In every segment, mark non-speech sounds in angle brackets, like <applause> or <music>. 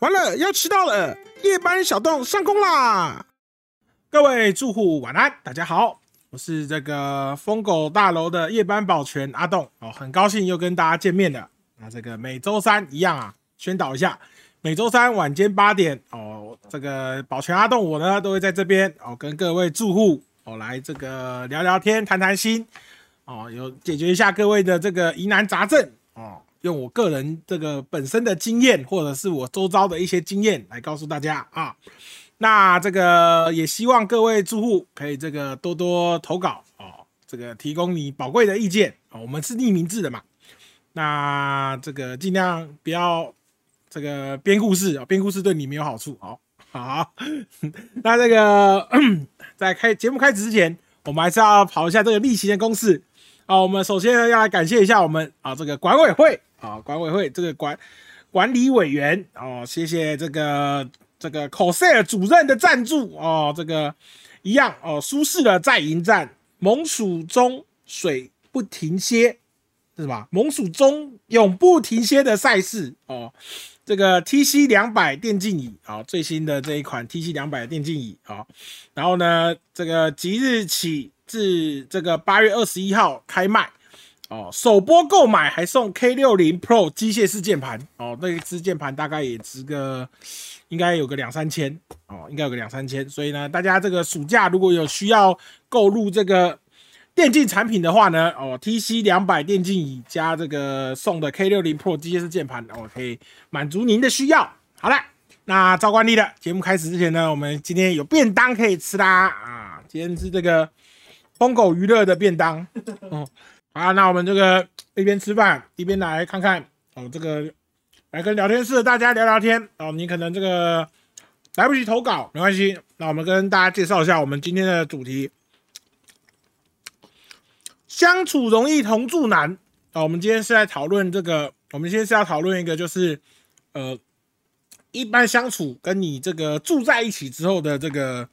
完了，要迟到了！夜班小洞上工啦！各位住户晚安，大家好，我是这个疯狗大楼的夜班保全阿栋哦，很高兴又跟大家见面了。那这个每周三一样啊，宣导一下，每周三晚间八点哦，这个保全阿栋我呢都会在这边哦，跟各位住户哦来这个聊聊天、谈谈心哦，有解决一下各位的这个疑难杂症哦。用我个人这个本身的经验，或者是我周遭的一些经验来告诉大家啊。那这个也希望各位住户可以这个多多投稿哦，这个提供你宝贵的意见啊。我们是匿名制的嘛，那这个尽量不要这个编故事啊，编故事对你没有好处。好，好，<laughs> 那这个在开节目开始之前，我们还是要跑一下这个例行的公式啊。我们首先呢要来感谢一下我们啊这个管委会。啊，管委会这个管管理委员哦，谢谢这个这个 c o s e r 主任的赞助哦，这个一样哦，舒适的在营站，猛鼠中水不停歇是什么？猛鼠中永不停歇的赛事哦，这个 TC 两百电竞椅啊，最新的这一款 TC 两百电竞椅啊，然后呢，这个即日起至这个八月二十一号开卖。哦，首波购买还送 K 六零 Pro 机械式键盘哦，那一支键盘大概也值个，应该有个两三千哦，应该有个两三千。所以呢，大家这个暑假如果有需要购入这个电竞产品的话呢，哦，TC 两百电竞椅加这个送的 K 六零 Pro 机械式键盘，哦，可以满足您的需要。好了，那照惯例的节目开始之前呢，我们今天有便当可以吃啦啊，今天是这个疯狗娱乐的便当哦。啊，那我们这个一边吃饭一边来看看哦，这个来跟聊天室的大家聊聊天哦。你可能这个来不及投稿没关系，那我们跟大家介绍一下我们今天的主题：相处容易同住难啊。我们今天是在讨论这个，我们今天是要讨论一个，就是呃，一般相处跟你这个住在一起之后的这个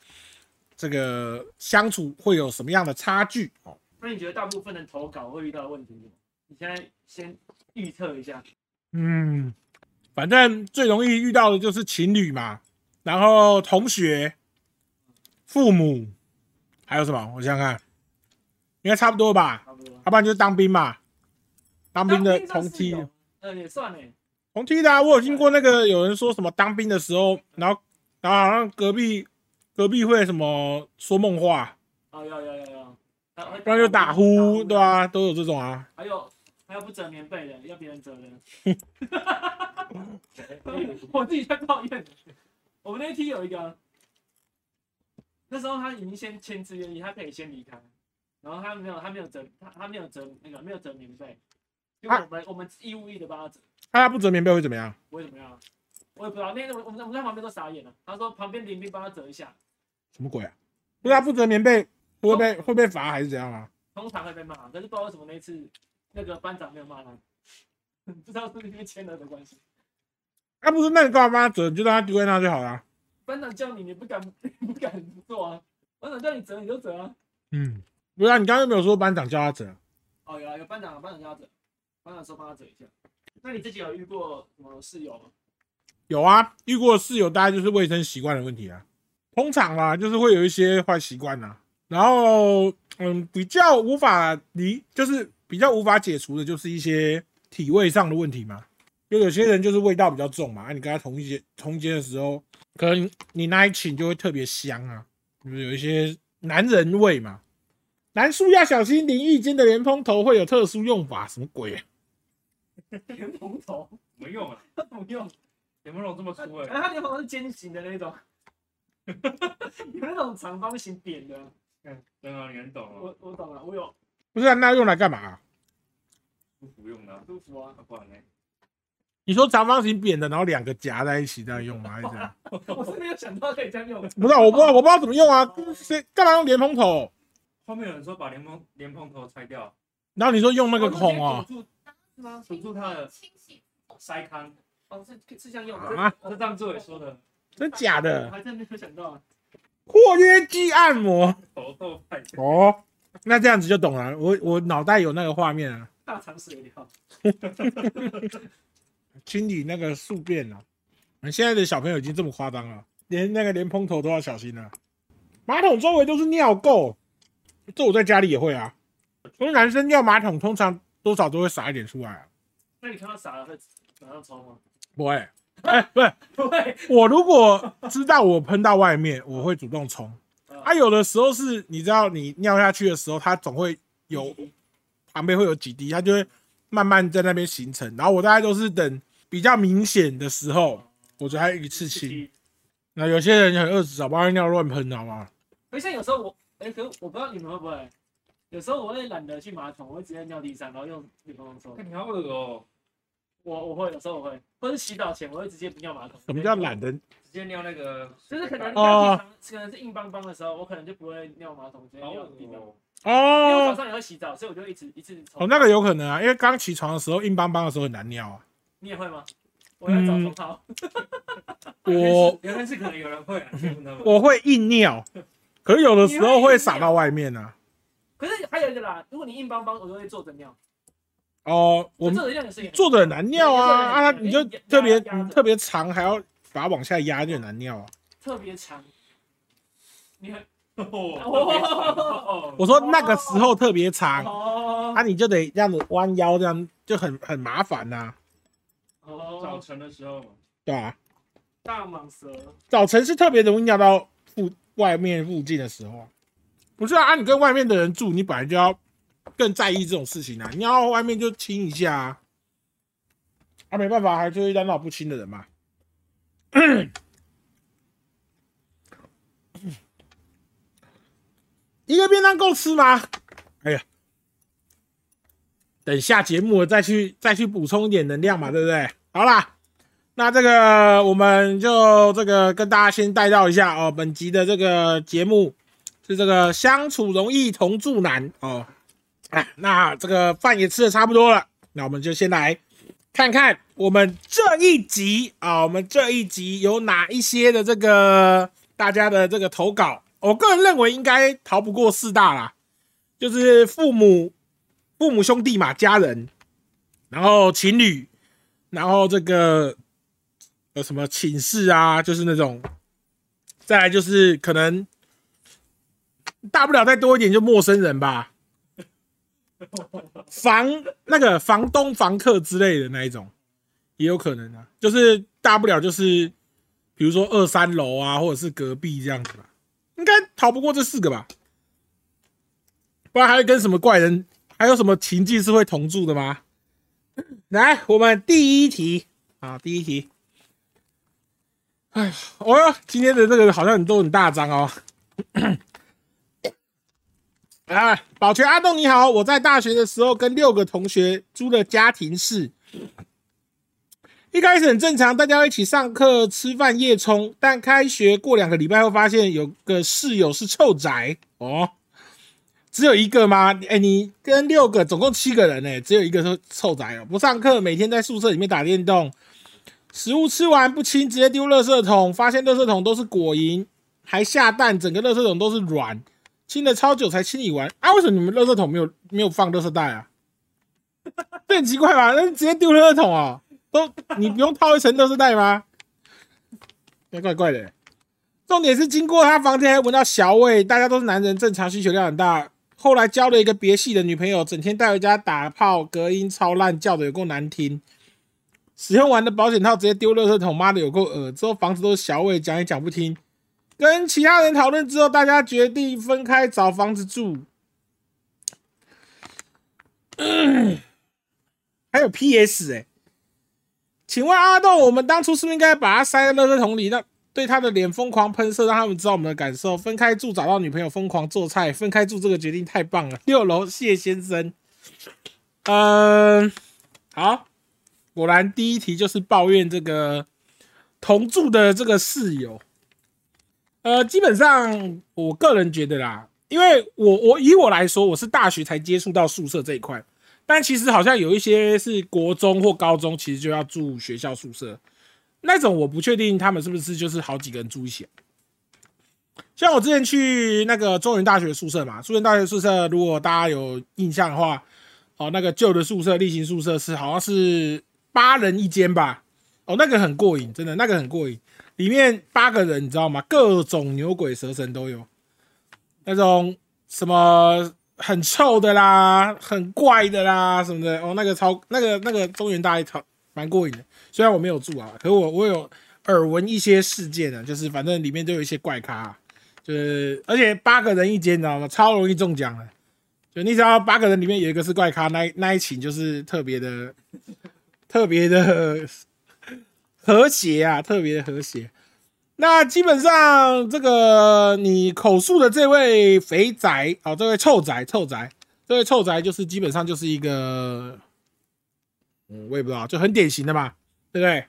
这个相处会有什么样的差距哦。那你觉得大部分的投稿会遇到的问题？你现在先预测一下。嗯，反正最容易遇到的就是情侣嘛，然后同学、父母，还有什么？我想想看，应该差不多吧。差不多。要不然就是当兵嘛，当兵的同梯。呃，也算呢。同梯的，我有听过那个有人说什么当兵的时候，然后然后好像隔壁隔壁会什么说梦话。哦，要要要要。不然就打呼，对啊，都有这种啊。还有还有不折棉被的，要别人折的。<laughs> 我自己在抱怨。我们那梯有一个，那时候他已经先签字愿意，他可以先离开，然后他没有，他没有折，他他没有折那个没有折棉被，因为我们我们义务役的帮他折。他不折棉被会怎么样？会怎么样？我也不知道。那天我我们我们在旁边都傻眼了。他说旁边邻居帮他折一下。什么鬼啊？对啊，不折棉被。会被会被罚还是怎样啊？通常会被骂，但是不知道为什么那次那个班长没有骂他，<laughs> 不知道是不是因为签了的关系。啊，不是，那你干嘛帮他折？就让他丢在那就好了。班长叫你，你不敢 <laughs> 不敢做啊？班长叫你折，你就折啊。嗯，不是，你刚刚没有说班长叫他折？哦，有啊，有班长，班长叫他折，班长说帮他折一下。那你自己有遇过什么室友吗？有啊，遇过室友，大概就是卫生习惯的问题啊。通常啦，就是会有一些坏习惯呐。然后，嗯，比较无法离，就是比较无法解除的，就是一些体味上的问题嘛。就有些人就是味道比较重嘛，啊你跟他同一间同间的时候，可能你那一寝就会特别香啊，就是有一些男人味嘛。男宿要小心淋浴间的莲蓬头会有特殊用法，什么鬼？莲蓬头怎么用啊？怎么用？莲蓬头这么粗哎？它 <laughs> 莲蓬头是尖形的那种，有那种长方形扁的。嗯，真的你很懂啊。我我懂了，我有。不是啊，那用来干嘛？舒服用的。舒服啊，不然呢？你说长方形扁的，然后两个夹在一起这样用吗？<laughs> 还是这样？我是没有想到可以这样用。不是，我不知道，我不知道怎么用啊。谁干嘛用莲蓬头？后面有人说把莲蓬莲蓬头拆掉，然后你说用那个孔啊？是吗？堵住它的塞康。哦，是是这样用啊？是张志伟说的。真假的？我还真没有想到啊。括约肌按摩哦，那这样子就懂了。我我脑袋有那个画面啊。大肠水疗，<laughs> 清理那个宿便啊。现在的小朋友已经这么夸张了，连那个连蓬头都要小心了。马桶周围都是尿垢，这我在家里也会啊。因为男生尿马桶通常多少都会洒一点出来、啊。那你看到撒了会马上冲吗？不会，<laughs> 哎、不是，不会，我如果知道我喷到外面，我会主动冲。啊啊，有的时候是你知道你尿下去的时候，它总会有旁边会有几滴，它就会慢慢在那边形成。然后我大概都是等比较明显的时候，我才一次清。那有些人很恶死，找不到尿乱喷，好吗？可是像有时候我，哎、可是我不知道你们会不会，有时候我会懒得去马桶，我会直接尿地上，然后用女朋友说，看你好恶哦，我我会有时候我会，或是洗澡前我会直接不尿马桶。什么叫懒？得？直接尿那个，就是可能哦刚起床，可能是硬邦邦的时候，我可能就不会尿马桶，直接尿地上。哦。因为我早哦，上也会洗澡，所以我就一直一直哦，冲。那个有可能啊，因为刚起床的时候硬邦邦的时候很难尿啊。你也会吗？我要找嗯冲号。我原来是可能有人会啊，先问他们。我会硬尿，<laughs> 可是有的时候会洒到外面啊。可是还有一个啦，如果你硬邦邦，我就会坐着尿。哦，我们坐着很难尿啊啊！你就特别特别长，还要把它往下压，就很难尿啊。特别长。你很哦，我说那个时候特别长，哦啊，你就得这样子弯腰，这样就很很麻烦呐、哦早哦，晨的时候嘛，对啊、大蟒蛇。早晨是特别容易尿到附外面附近的时候啊，不是啊？啊你跟外面的人住，你本来就要更在意这种事情啊。你要外面就亲一下啊，啊，没办法，还是会遇到闹不清的人嘛。<coughs> 一个便当够吃吗？哎呀，等下节目我再去再去补充一点能量嘛，对不对？好啦，那这个我们就这个跟大家先带到一下哦，本集的这个节目是这个相处容易同住难哦。那这个饭也吃的差不多了，那我们就先来看看我们这一集啊，我们这一集有哪一些的这个大家的这个投稿。我个人认为应该逃不过四大啦，就是父母、父母兄弟嘛，家人，然后情侣，然后这个有什么寝室啊，就是那种，再来就是可能大不了再多一点就陌生人吧，房那个房东、房客之类的那一种，也有可能啊，就是大不了就是比如说二三楼啊，或者是隔壁这样子吧，应该逃不过这四个吧，不然还会跟什么怪人，还有什么情境是会同住的吗？来，我们第一题啊，第一题。哎，哦哟，今天的这个好像都很大张哦。啊，保全阿栋你好，我在大学的时候跟六个同学租了家庭室，一开始很正常，大家一起上课、吃饭、夜冲。但开学过两个礼拜后，发现有个室友是臭宅哦。只有一个吗？哎、你跟六个，总共七个人呢、只有一个是臭宅哦，不上课，每天在宿舍里面打电动，食物吃完不清，直接丢垃圾桶，发现垃圾桶都是果蝇，还下蛋，整个垃圾桶都是软，清了超久才清理完啊！为什么你们垃圾桶没有没有放垃圾袋啊？这很奇怪吧？那直接丢垃圾桶啊？都你不用套一层垃圾袋吗？怪怪怪的。重点是经过他房间还闻到小味，大家都是男人，正常需求量很大。后来交了一个别系的女朋友，整天带回家打炮，隔音超烂，叫的有够难听。使用完的保险套直接丢垃圾桶，妈的有够恶。之后房子都是小味，讲也讲不听。跟其他人讨论之后，大家决定分开找房子住。<coughs> 还有 PS 哎、请问阿栋，我们当初是不是应该把他塞在垃圾桶里，让对他的脸疯狂喷射，让他们知道我们的感受？分开住，找到女朋友，疯狂做菜，分开住这个决定太棒了。六楼谢先生，嗯、好，果然第一题就是抱怨这个同住的这个室友。呃，基本上我个人觉得啦，因为我我以我来说，我是大学才接触到宿舍这一块，但其实好像有一些是国中或高中，其实就要住学校宿舍，那种我不确定他们是不是就是好几个人住一起。像我之前去那个中原大学宿舍嘛，中原大学宿舍，如果大家有印象的话，哦，那个旧的宿舍例行宿舍是好像是八人一间吧，哦，那个很过瘾，真的那个很过瘾。里面八个人，你知道吗？各种牛鬼蛇神都有，那种什么很臭的啦，很怪的啦什么的。哦，那个超那个那个中原大超蛮过瘾的。虽然我没有住啊，可我我有耳闻一些事件啊，就是反正里面都有一些怪咖，就是而且八个人一间，你知道吗？超容易中奖的。就你只要八个人里面有一个是怪咖，那那一群就是特别的特别的和谐啊，特别的和谐。那基本上这个你口述的这位肥宅哦，这位臭宅臭宅，这位臭宅就是基本上就是一个，嗯，我也不知道，就很典型的嘛，对不对？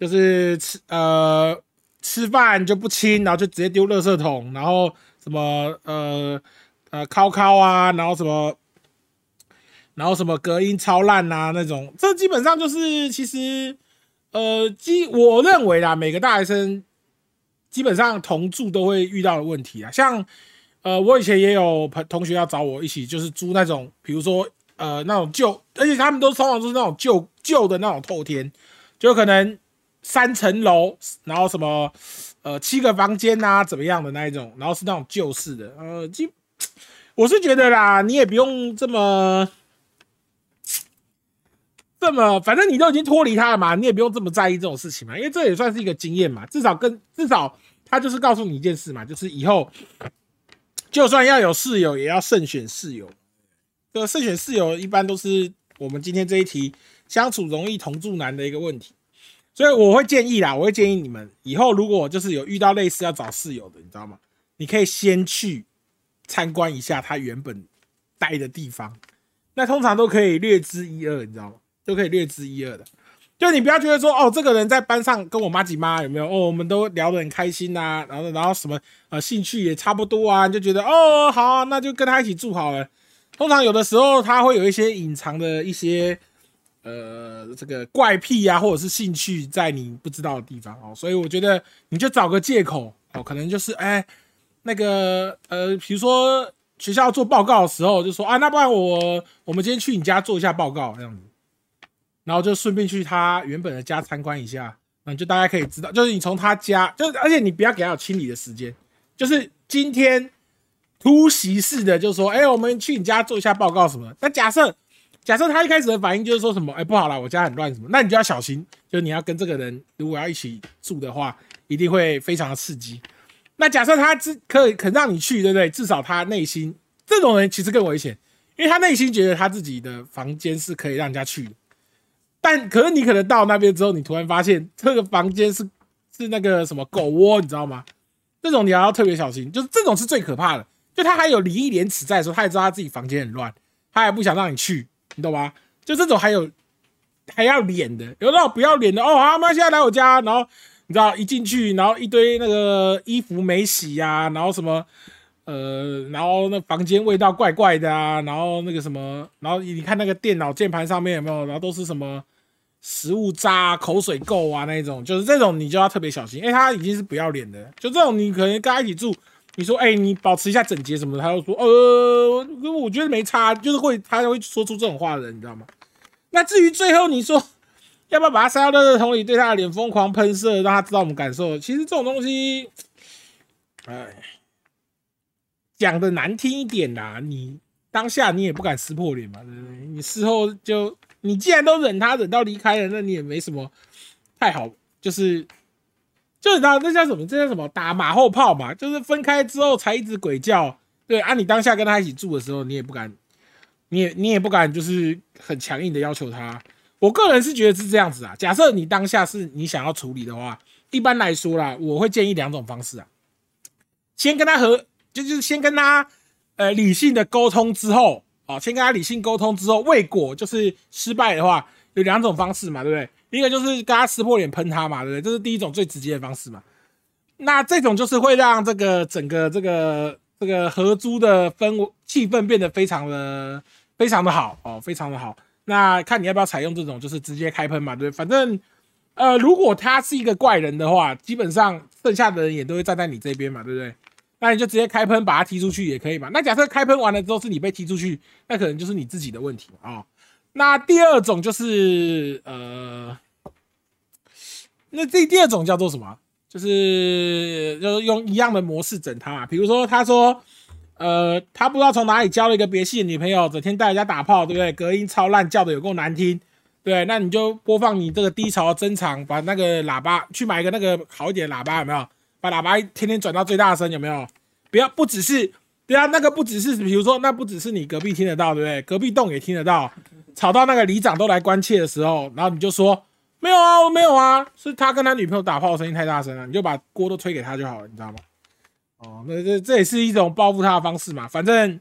就是吃呃吃饭就不亲，然后就直接丢垃圾桶，然后什么呃呃敲敲啊，然后什么，然后什么隔音超烂啊那种，这基本上就是其实。呃，基我认为啦，每个大学生基本上同住都会遇到的问题啊。像呃，我以前也有朋同学要找我一起，就是租那种，比如说呃那种旧，而且他们都通常都是那种旧旧的那种透天，就可能三层楼，然后什么呃七个房间啊怎么样的那一种，然后是那种旧式的。呃，基我是觉得啦，你也不用这么。这么，反正你都已经脱离他了嘛，你也不用这么在意这种事情嘛，因为这也算是一个经验嘛。至少跟至少他就是告诉你一件事嘛，就是以后就算要有室友，也要慎选室友。这个慎选室友一般都是我们今天这一题相处容易同住难的一个问题。所以我会建议啦，我会建议你们以后如果就是有遇到类似要找室友的，你知道吗？你可以先去参观一下他原本待的地方，那通常都可以略知一二，你知道吗？都可以略知一二的，就你不要觉得说哦，这个人在班上跟我妈几妈有没有哦，我们都聊得很开心呐，然后然后什么呃兴趣也差不多啊，就觉得哦好，那就跟他一起住好了。通常有的时候他会有一些隐藏的一些呃这个怪癖啊，或者是兴趣在你不知道的地方哦，所以我觉得你就找个借口哦，可能就是哎那个呃，比如说学校做报告的时候就说啊，那不然我我们今天去你家做一下报告这样子。然后就顺便去他原本的家参观一下，那就大家可以知道，就是你从他家，就是而且你不要给他有清理的时间，就是今天突袭式的，就说，哎，我们去你家做一下报告什么。那假设假设他一开始的反应就是说什么，哎，不好了，我家很乱什么，那你就要小心，就你要跟这个人如果要一起住的话，一定会非常的刺激。那假设他只可以肯让你去，对不对？至少他内心这种人其实更危险，因为他内心觉得他自己的房间是可以让人家去的。但可是你可能到那边之后，你突然发现这个房间是是那个什么狗窝，你知道吗？这种你要特别小心，就是这种是最可怕的。就他还有礼义廉耻在的时候，他也知道他自己房间很乱，他也不想让你去，你懂吗？就这种还有还要脸的，有那种不要脸的哦，他们现在来我家，然后你知道一进去，然后一堆那个衣服没洗呀，然后什么。呃，然后那房间味道怪怪的啊，然后那个什么，然后你看那个电脑键盘上面有没有，然后都是什么食物渣、口水垢啊那种，就是这种你就要特别小心，因为他已经是不要脸的，就这种你可能跟他一起住，你说哎你保持一下整洁什么的，他就说呃，我觉得没差，就是会他会说出这种话的人，你知道吗？那至于最后你说要不要把他塞到垃圾桶里，对他的脸疯狂喷射，让他知道我们感受，其实这种东西，哎。讲的难听一点啦，你当下你也不敢撕破脸嘛，对不对？你事后就你既然都忍他忍到离开了，那你也没什么太好，就是就你知道那叫什么？这叫什么？打马后炮嘛，就是分开之后才一直鬼叫。对啊，你当下跟他一起住的时候，你也不敢，你也你也不敢，就是很强硬的要求他。我个人是觉得是这样子啊。假设你当下是你想要处理的话，一般来说啦，我会建议两种方式啊，先跟他和。就就是先跟他呃理性的沟通之后啊，先跟他理性沟通之后，未果就是失败的话，有两种方式嘛，对不对？一个就是跟他撕破脸喷他嘛，对不对？这是第一种最直接的方式嘛。那这种就是会让这个整个这个这个合租的氛气氛变得非常的非常的好哦，非常的好。那看你要不要采用这种，就是直接开喷嘛，对不对？反正呃，如果他是一个怪人的话，基本上剩下的人也都会站在你这边嘛，对不对？那你就直接开喷，把他踢出去也可以嘛。那假设开喷完了之后是你被踢出去，那可能就是你自己的问题啊。那第二种就是呃，那这第二种叫做什么？就是就是用一样的模式整他、啊，比如说他说，呃，他不知道从哪里交了一个别系的女朋友，整天带人家打炮，对不对？隔音超烂，叫的有够难听，对，那你就播放你这个低潮的增长，把那个喇叭去买一个那个好一点的喇叭，有没有？把喇叭天天转到最大声，有没有？不要不只是，不要那个不只是，比如说那不只是你隔壁听得到，对不对？隔壁栋也听得到，吵到那个里长都来关切的时候，然后你就说。没有啊，我没有啊，是他跟他女朋友打炮声音太大声了，你就把锅都推给他就好了，你知道吗？哦，那这这也是一种报复他的方式嘛，反正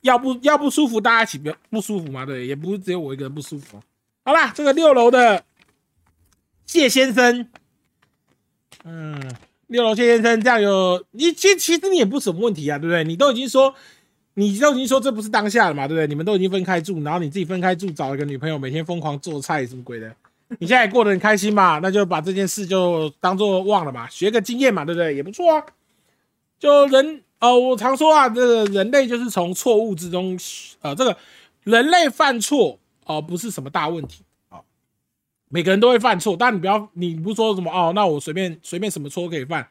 要不要不舒服，大家一起不不舒服嘛，对，也不是只有我一个人不舒服。好啦，这个六楼的谢先生，嗯，六楼谢先生这样有你，其其实你也不什么问题啊，对不对？你都已经说，你都已经说这不是当下了嘛，对不对？你们都已经分开住，然后你自己分开住，找了个女朋友，每天疯狂做菜，什么鬼的？<laughs> 你现在过得很开心嘛？那就把这件事就当做忘了嘛，学个经验嘛，对不对？也不错啊。就人哦，我常说啊，这个人类就是从错误之中，呃，这个人类犯错哦，不是什么大问题啊。每个人都会犯错，但你不要，你不说什么哦，那我随便随便什么错都可以犯。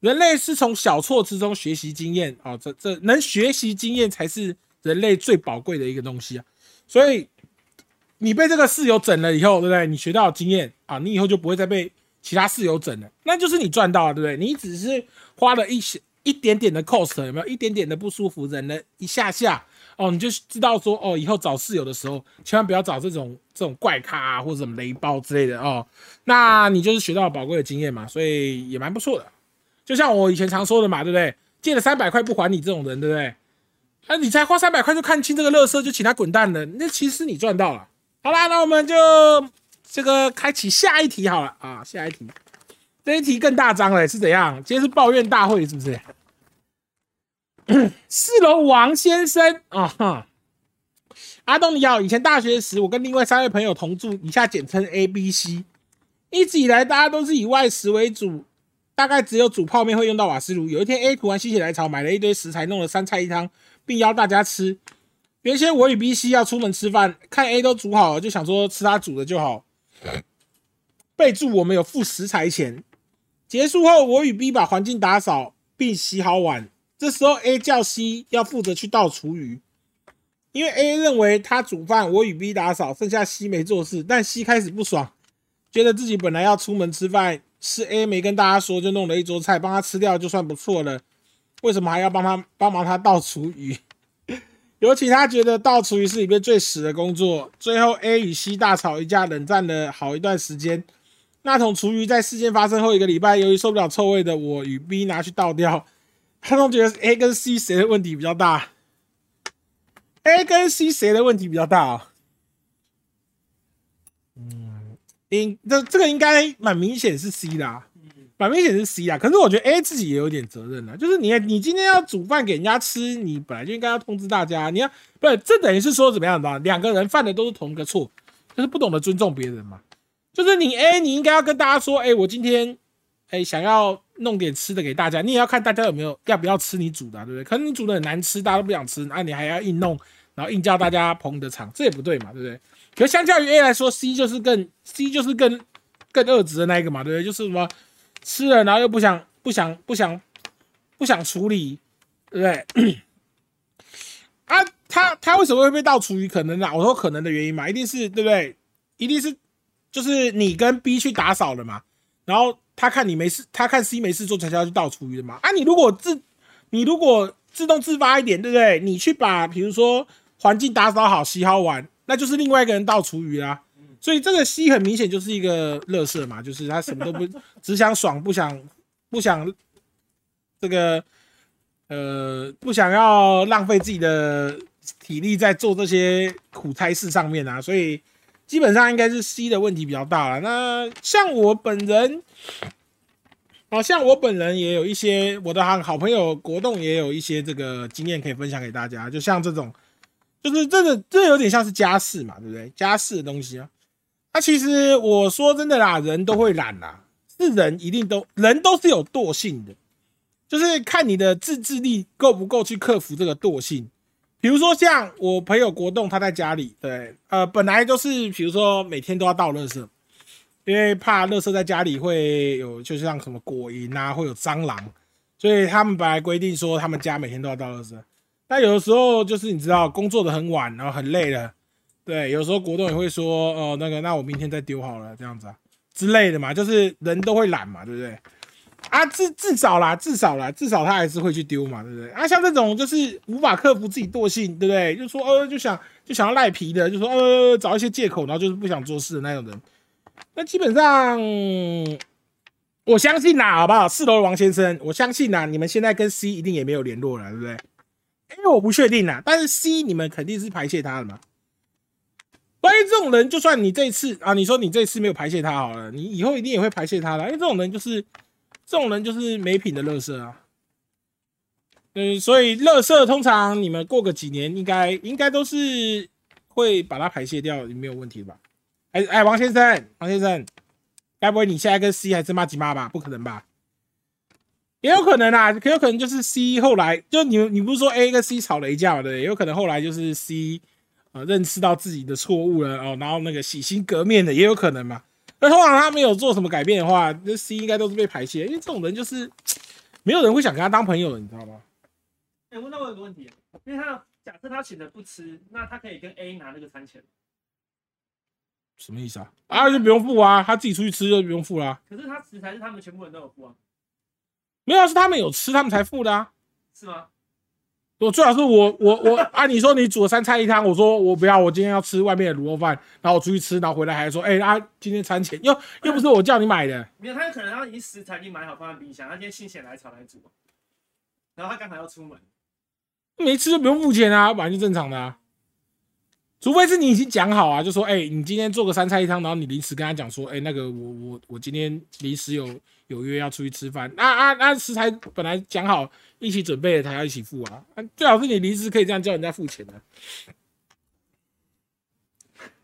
人类是从小错之中学习经验啊，这这能学习经验才是人类最宝贵的一个东西啊。所以。你被这个室友整了以后，对不对？你学到经验啊，你以后就不会再被其他室友整了，那就是你赚到了，对不对？你只是花了一些一点点的 cost，有没有一点点的不舒服，忍了一下下哦，你就知道说哦，以后找室友的时候，千万不要找这种这种怪咖啊，或者什么雷包之类的哦。那你就是学到了宝贵的经验嘛，所以也蛮不错的。就像我以前常说的嘛，对不对？借了三百块不还你这种人，对不对？啊，你才花三百块就看清这个乐色，就请他滚蛋了，那其实你赚到了。好啦，那我们就这个开启下一题好了啊，下一题，这一题更大张了，是怎样？今天是抱怨大会是不是？<coughs> 四楼王先生啊哈，阿东你好，以前大学时我跟另外三位朋友同住，以下简称 A、B、C，一直以来大家都是以外食为主，大概只有煮泡面会用到瓦斯炉。有一天 A 突然心血来潮，买了一堆食材，弄了三菜一汤，并邀大家吃。原先我与 B、C 要出门吃饭，看 A 都煮好了，就想说吃他煮的就好。备注：我们有付食材钱。结束后，我与 B 把环境打扫并洗好碗。这时候 A 叫 C 要负责去倒厨余，因为 A 认为他煮饭，我与 B 打扫，剩下 C 没做事。但 C 开始不爽，觉得自己本来要出门吃饭，是 A 没跟大家说，就弄了一桌菜帮他吃掉，就算不错了。为什么还要帮他帮忙他倒厨余？<laughs> 尤其他觉得倒厨余是里面最屎的工作。最后 A 与 C 大吵一架，冷战了好一段时间。那桶厨余在事件发生后一个礼拜，由于受不了臭味的我与 B 拿去倒掉。他都觉得 A 跟 C 谁的问题比较大？A 跟 C 谁的问题比较大啊？嗯，应这这个应该蛮明显是 C 的。蛮明显是 C 啊，可是我觉得 A 自己也有点责任啊，就是你你今天要煮饭给人家吃，你本来就应该要通知大家，你要不是这等于是说怎么样的？两个人犯的都是同一个错，就是不懂得尊重别人嘛。就是你 A，你应该要跟大家说，哎，我今天哎想要弄点吃的给大家，你也要看大家有没有要不要吃你煮的，对不对？可能你煮的很难吃，大家都不想吃，那你还要硬弄，然后硬叫大家捧你的场，这也不对嘛，对不对？可相较于 A 来说，C 就是更 C 就是更更恶质的那一个嘛，对不对？就是什么？吃了，然后又不想不想不想不想处理，对不对？啊，他他为什么会被倒厨余？可能啊，我说可能的原因嘛，一定是对不对？一定是就是你跟 B 去打扫了嘛，然后他看你没事，他看 C 没事做，才要去倒厨余的嘛。啊，你如果自你如果自动自发一点，对不对？你去把比如说环境打扫好、洗好碗，那就是另外一个人倒厨余啦。所以这个 C 很明显就是一个乐色嘛，就是他什么都不 <laughs> 只想爽，不想不想这个呃不想要浪费自己的体力在做这些苦差事上面啊，所以基本上应该是 C 的问题比较大了。那像我本人，好像我本人也有一些我的好好朋友国栋也有一些这个经验可以分享给大家，就像这种，就是这个这有点像是家事嘛，对不对？家事的东西啊。那其实我说真的啦，人都会懒啦，是人一定都人都是有惰性的，就是看你的自制力够不够去克服这个惰性。比如说像我朋友国栋，他在家里，对，呃，本来就是比如说每天都要倒垃圾，因为怕垃圾在家里会有，就像什么果蝇啊，会有蟑螂，所以他们本来规定说他们家每天都要倒垃圾。但有的时候就是你知道工作的很晚，然后很累了，对，有时候国栋也会说，哦，那个那我明天再丢好了，这样子啊之类的嘛，就是人都会懒嘛，对不对？啊，至至少啦，至少啦，至少他还是会去丢嘛，对不对？啊，像这种就是无法克服自己惰性，对不对？就说呃，就想就想要赖皮的，就说呃，找一些借口，然后就是不想做事的那种人，那基本上我相信啦，好不好？四楼的王先生，我相信啦，你们现在跟 C 一定也没有联络了，对不对？因为我不确定啦，但是 C 你们肯定是排泄他的嘛。关于这种人，就算你这次啊，你说你这次没有排泄他好了，你以后一定也会排泄他的，因为这种人就是这种人就是没品的乐色啊。嗯，所以乐色通常你们过个几年，应该应该都是会把它排泄掉，没有问题吧？哎哎，王先生，王先生，该不会你现在跟 C 还是骂几骂吧？不可能吧？也有可能啊，可有可能就是 C 后来就你你不是说 A 跟 C 吵了一架嘛？对，也有可能后来就是 C 呃认识到自己的错误了哦，然后那个洗心革面的也有可能嘛。那通常他没有做什么改变的话，那 C 应该都是被排泄，因为这种人就是没有人会想跟他当朋友的，你知道吗？哎、问到我有个问题，因为他假设他请的不吃，那他可以跟 A 拿那个餐钱，什么意思啊？啊，就不用付啊，他自己出去吃就不用付啦、可是他食材是他们全部人都有付啊，没有啊，是他们有吃，他们才付的啊。是吗？我最好是我我我 <laughs> 啊！你说你煮了三菜一汤，我说我不要，我今天要吃外面的卤肉饭，然后我出去吃，然后回来还说，哎、啊，今天餐前又又不是我叫你买的，没有，他有可能他已经食材已经买好放在冰箱，他今天心血来潮来煮，然后他刚好要出门，没吃就不用付钱啊，本来就正常的啊。除非是你已经讲好啊，就说，哎、你今天做个三菜一汤，然后你临时跟他讲说，哎、那个我我我今天临时有有约要出去吃饭，那啊那食材本来讲好一起准备的，才要一起付啊。最好是你临时可以这样叫人家付钱的。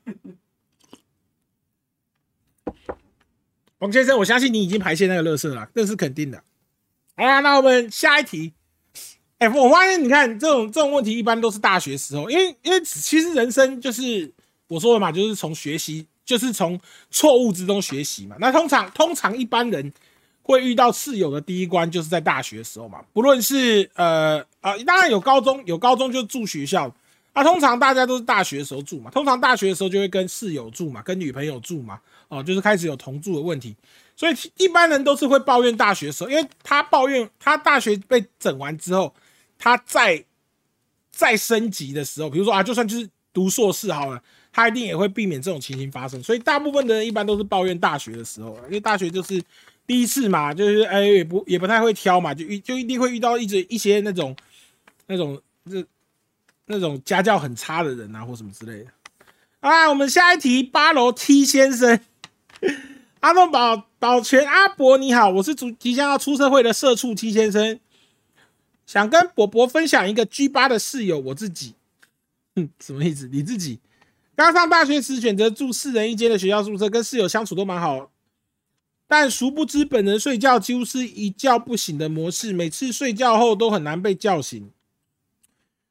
<laughs> 王先生，我相信你已经排泄那个垃圾了，这是肯定的。好啦，那我们下一题。哎、我发现你看这种这种问题，一般都是大学时候，因为因为其实人生就是我说的嘛，就是从学习，就是从错误之中学习嘛。那通常通常一般人会遇到室友的第一关，就是在大学的时候嘛。不论是呃啊、当然有高中，有高中就住学校，啊，通常大家都是大学的时候住嘛。通常大学的时候就会跟室友住嘛，跟女朋友住嘛，哦、就是开始有同住的问题。所以一般人都是会抱怨大学的时候，因为他抱怨他大学被整完之后，他再再升级的时候，比如说啊，就算就是读硕士好了，他一定也会避免这种情形发生。所以大部分的人一般都是抱怨大学的时候，因为大学就是第一次嘛，就是哎也不也不太会挑嘛，就遇就一定会遇到一直一些那种那种这那种家教很差的人啊，或什么之类的。啊，我们下一题，八楼 T 先生。<laughs> 阿栋保保全阿伯你好，我是主即将要出社会的社畜 T 先生，想跟伯伯分享一个 G 八的室友我自己。哼，什么意思？你自己刚上大学时选择住四人一间的学校宿舍，跟室友相处都蛮好，但殊不知本人睡觉几乎是一觉不醒的模式，每次睡觉后都很难被叫醒，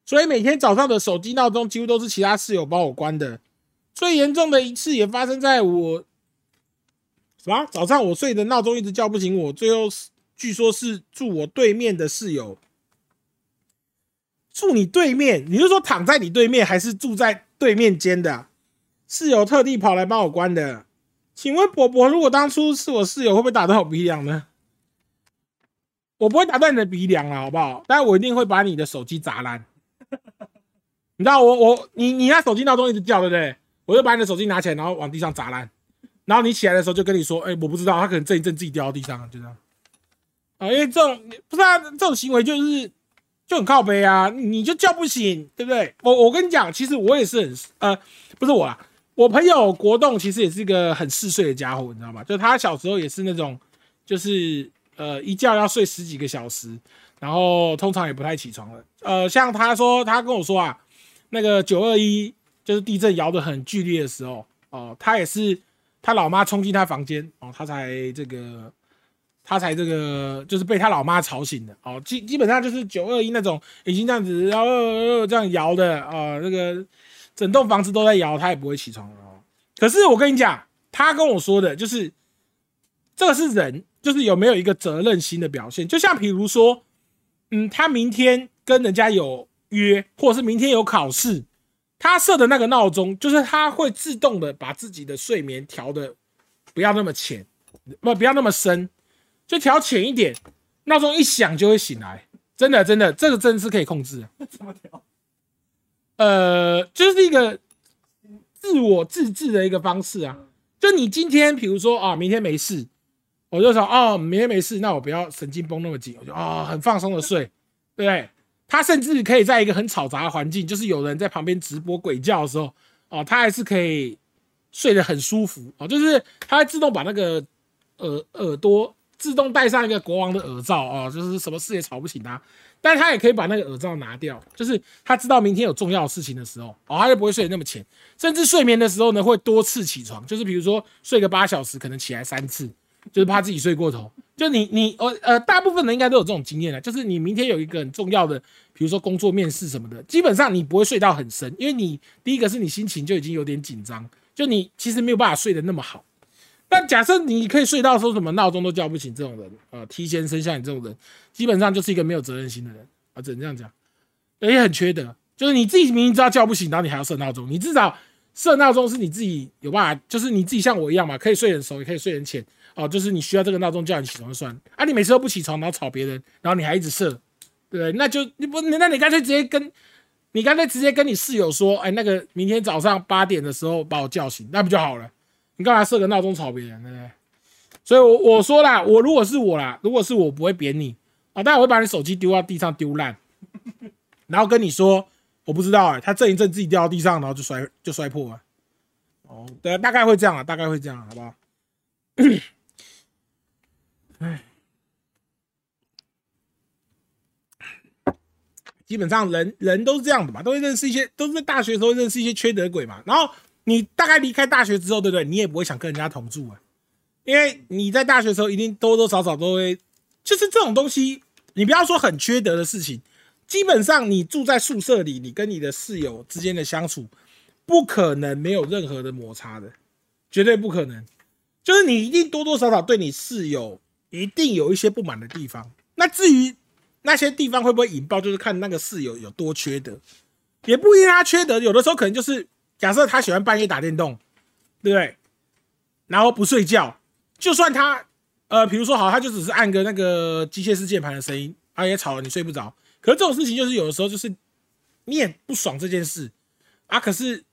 所以每天早上的手机闹钟几乎都是其他室友帮我关的。最严重的一次也发生在我什么？早上我睡的闹钟一直叫不醒我，最后是据说是住我对面的室友，住你对面，你是说躺在你对面，还是住在对面间的、室友特地跑来帮我关的？请问伯伯，如果当初是我室友，会不会打断我鼻梁呢？我不会打断你的鼻梁啊，好不好？但我一定会把你的手机砸烂。你知道我我你你那手机闹钟一直叫，对不对？我就把你的手机拿起来，然后往地上砸烂。然后你起来的时候就跟你说：“哎、我不知道，他可能震一震自己掉到地上了，就这样。”啊，因为这种不是啊，这种行为就是就很靠背啊，你就叫不醒，对不对？我我跟你讲，其实我也是很呃，不是我啦，我朋友国栋其实也是一个很嗜睡的家伙，你知道吗？就他小时候也是那种，就是呃一觉要睡十几个小时，然后通常也不太起床了。呃，像他说，他跟我说啊，那个九二一就是地震摇得很剧烈的时候，哦、他也是他老妈冲进他房间，哦，他才这个。他才这个就是被他老妈吵醒的哦，基基本上就是九二一那种已经这样子，然后、呃、这样摇的啊、那个整栋房子都在摇，他也不会起床哦。可是我跟你讲，他跟我说的就是这个是人，就是有没有一个责任心的表现。就像比如说，嗯，他明天跟人家有约，或者是明天有考试，他设的那个闹钟，就是他会自动的把自己的睡眠调的不要那么浅，不不要那么深，就调浅一点，闹钟一响就会醒来。真的，真的，这个真的是可以控制。怎么调？呃，就是一个自我自治的一个方式啊。就你今天，比如说啊，明天没事，我就说哦，明天没事，那我不要神经绷那么紧，我就啊、很放松的睡，对不对？他甚至可以在一个很嘈杂的环境，就是有人在旁边直播鬼叫的时候，哦，他还是可以睡得很舒服哦，就是他会自动把那个耳耳朵自动戴上一个国王的耳罩哦，就是什么事也吵不醒他。但是他也可以把那个耳罩拿掉，就是他知道明天有重要的事情的时候，哦，他就不会睡得那么浅，甚至睡眠的时候呢，会多次起床，就是比如说睡个八小时，可能起来三次，就是怕自己睡过头。就你你呃呃，大部分人应该都有这种经验的，就是你明天有一个很重要的，比如说工作面试什么的，基本上你不会睡到很深，因为你第一个是你心情就已经有点紧张，就你其实没有办法睡得那么好。但假设你可以睡到说什么闹钟都叫不醒这种人，呃提前生像你这种人，基本上就是一个没有责任心的人啊，只能这样讲，也很缺德。就是你自己明明知道叫不醒，然后你还要设闹钟，你至少设闹钟是你自己有办法，就是你自己像我一样嘛，可以睡很熟，也可以睡很浅哦。就是你需要这个闹钟叫你起床就算啊，你每次都不起床，然后吵别人，然后你还一直设，对不对？那就你不，那你干脆直接跟你干脆直接跟你室友说，哎，那个明天早上八点的时候把我叫醒，那不就好了？你干嘛设个闹钟吵别人，对不对？所以我，我说啦，我如果是我啦，如果是我不会扁你啊，但我会把你手机丢到地上丢烂，然后跟你说，我不知道哎、他震一震自己掉到地上，然后就摔就摔破了。哦，对，大概会这样啊，大概会这样，好不好？<coughs> 唉，基本上人人都是这样的嘛，都会认识一些，都是在大学的时候认识一些缺德鬼嘛。然后你大概离开大学之后，对不对？你也不会想跟人家同住啊，因为你在大学的时候一定多多少少都会，就是这种东西，你不要说很缺德的事情，基本上你住在宿舍里，你跟你的室友之间的相处，不可能没有任何的摩擦的，绝对不可能。就是你一定多多少少对你室友一定有一些不满的地方。那至于那些地方会不会引爆，就是看那个室友有多缺德，也不一定他缺德，有的时候可能就是假设他喜欢半夜打电动，对不对？然后不睡觉，就算他呃，比如说好，他就只是按个那个机械式键盘的声音，啊也吵了你睡不着。可是这种事情就是有的时候就是你也不爽这件事啊，可是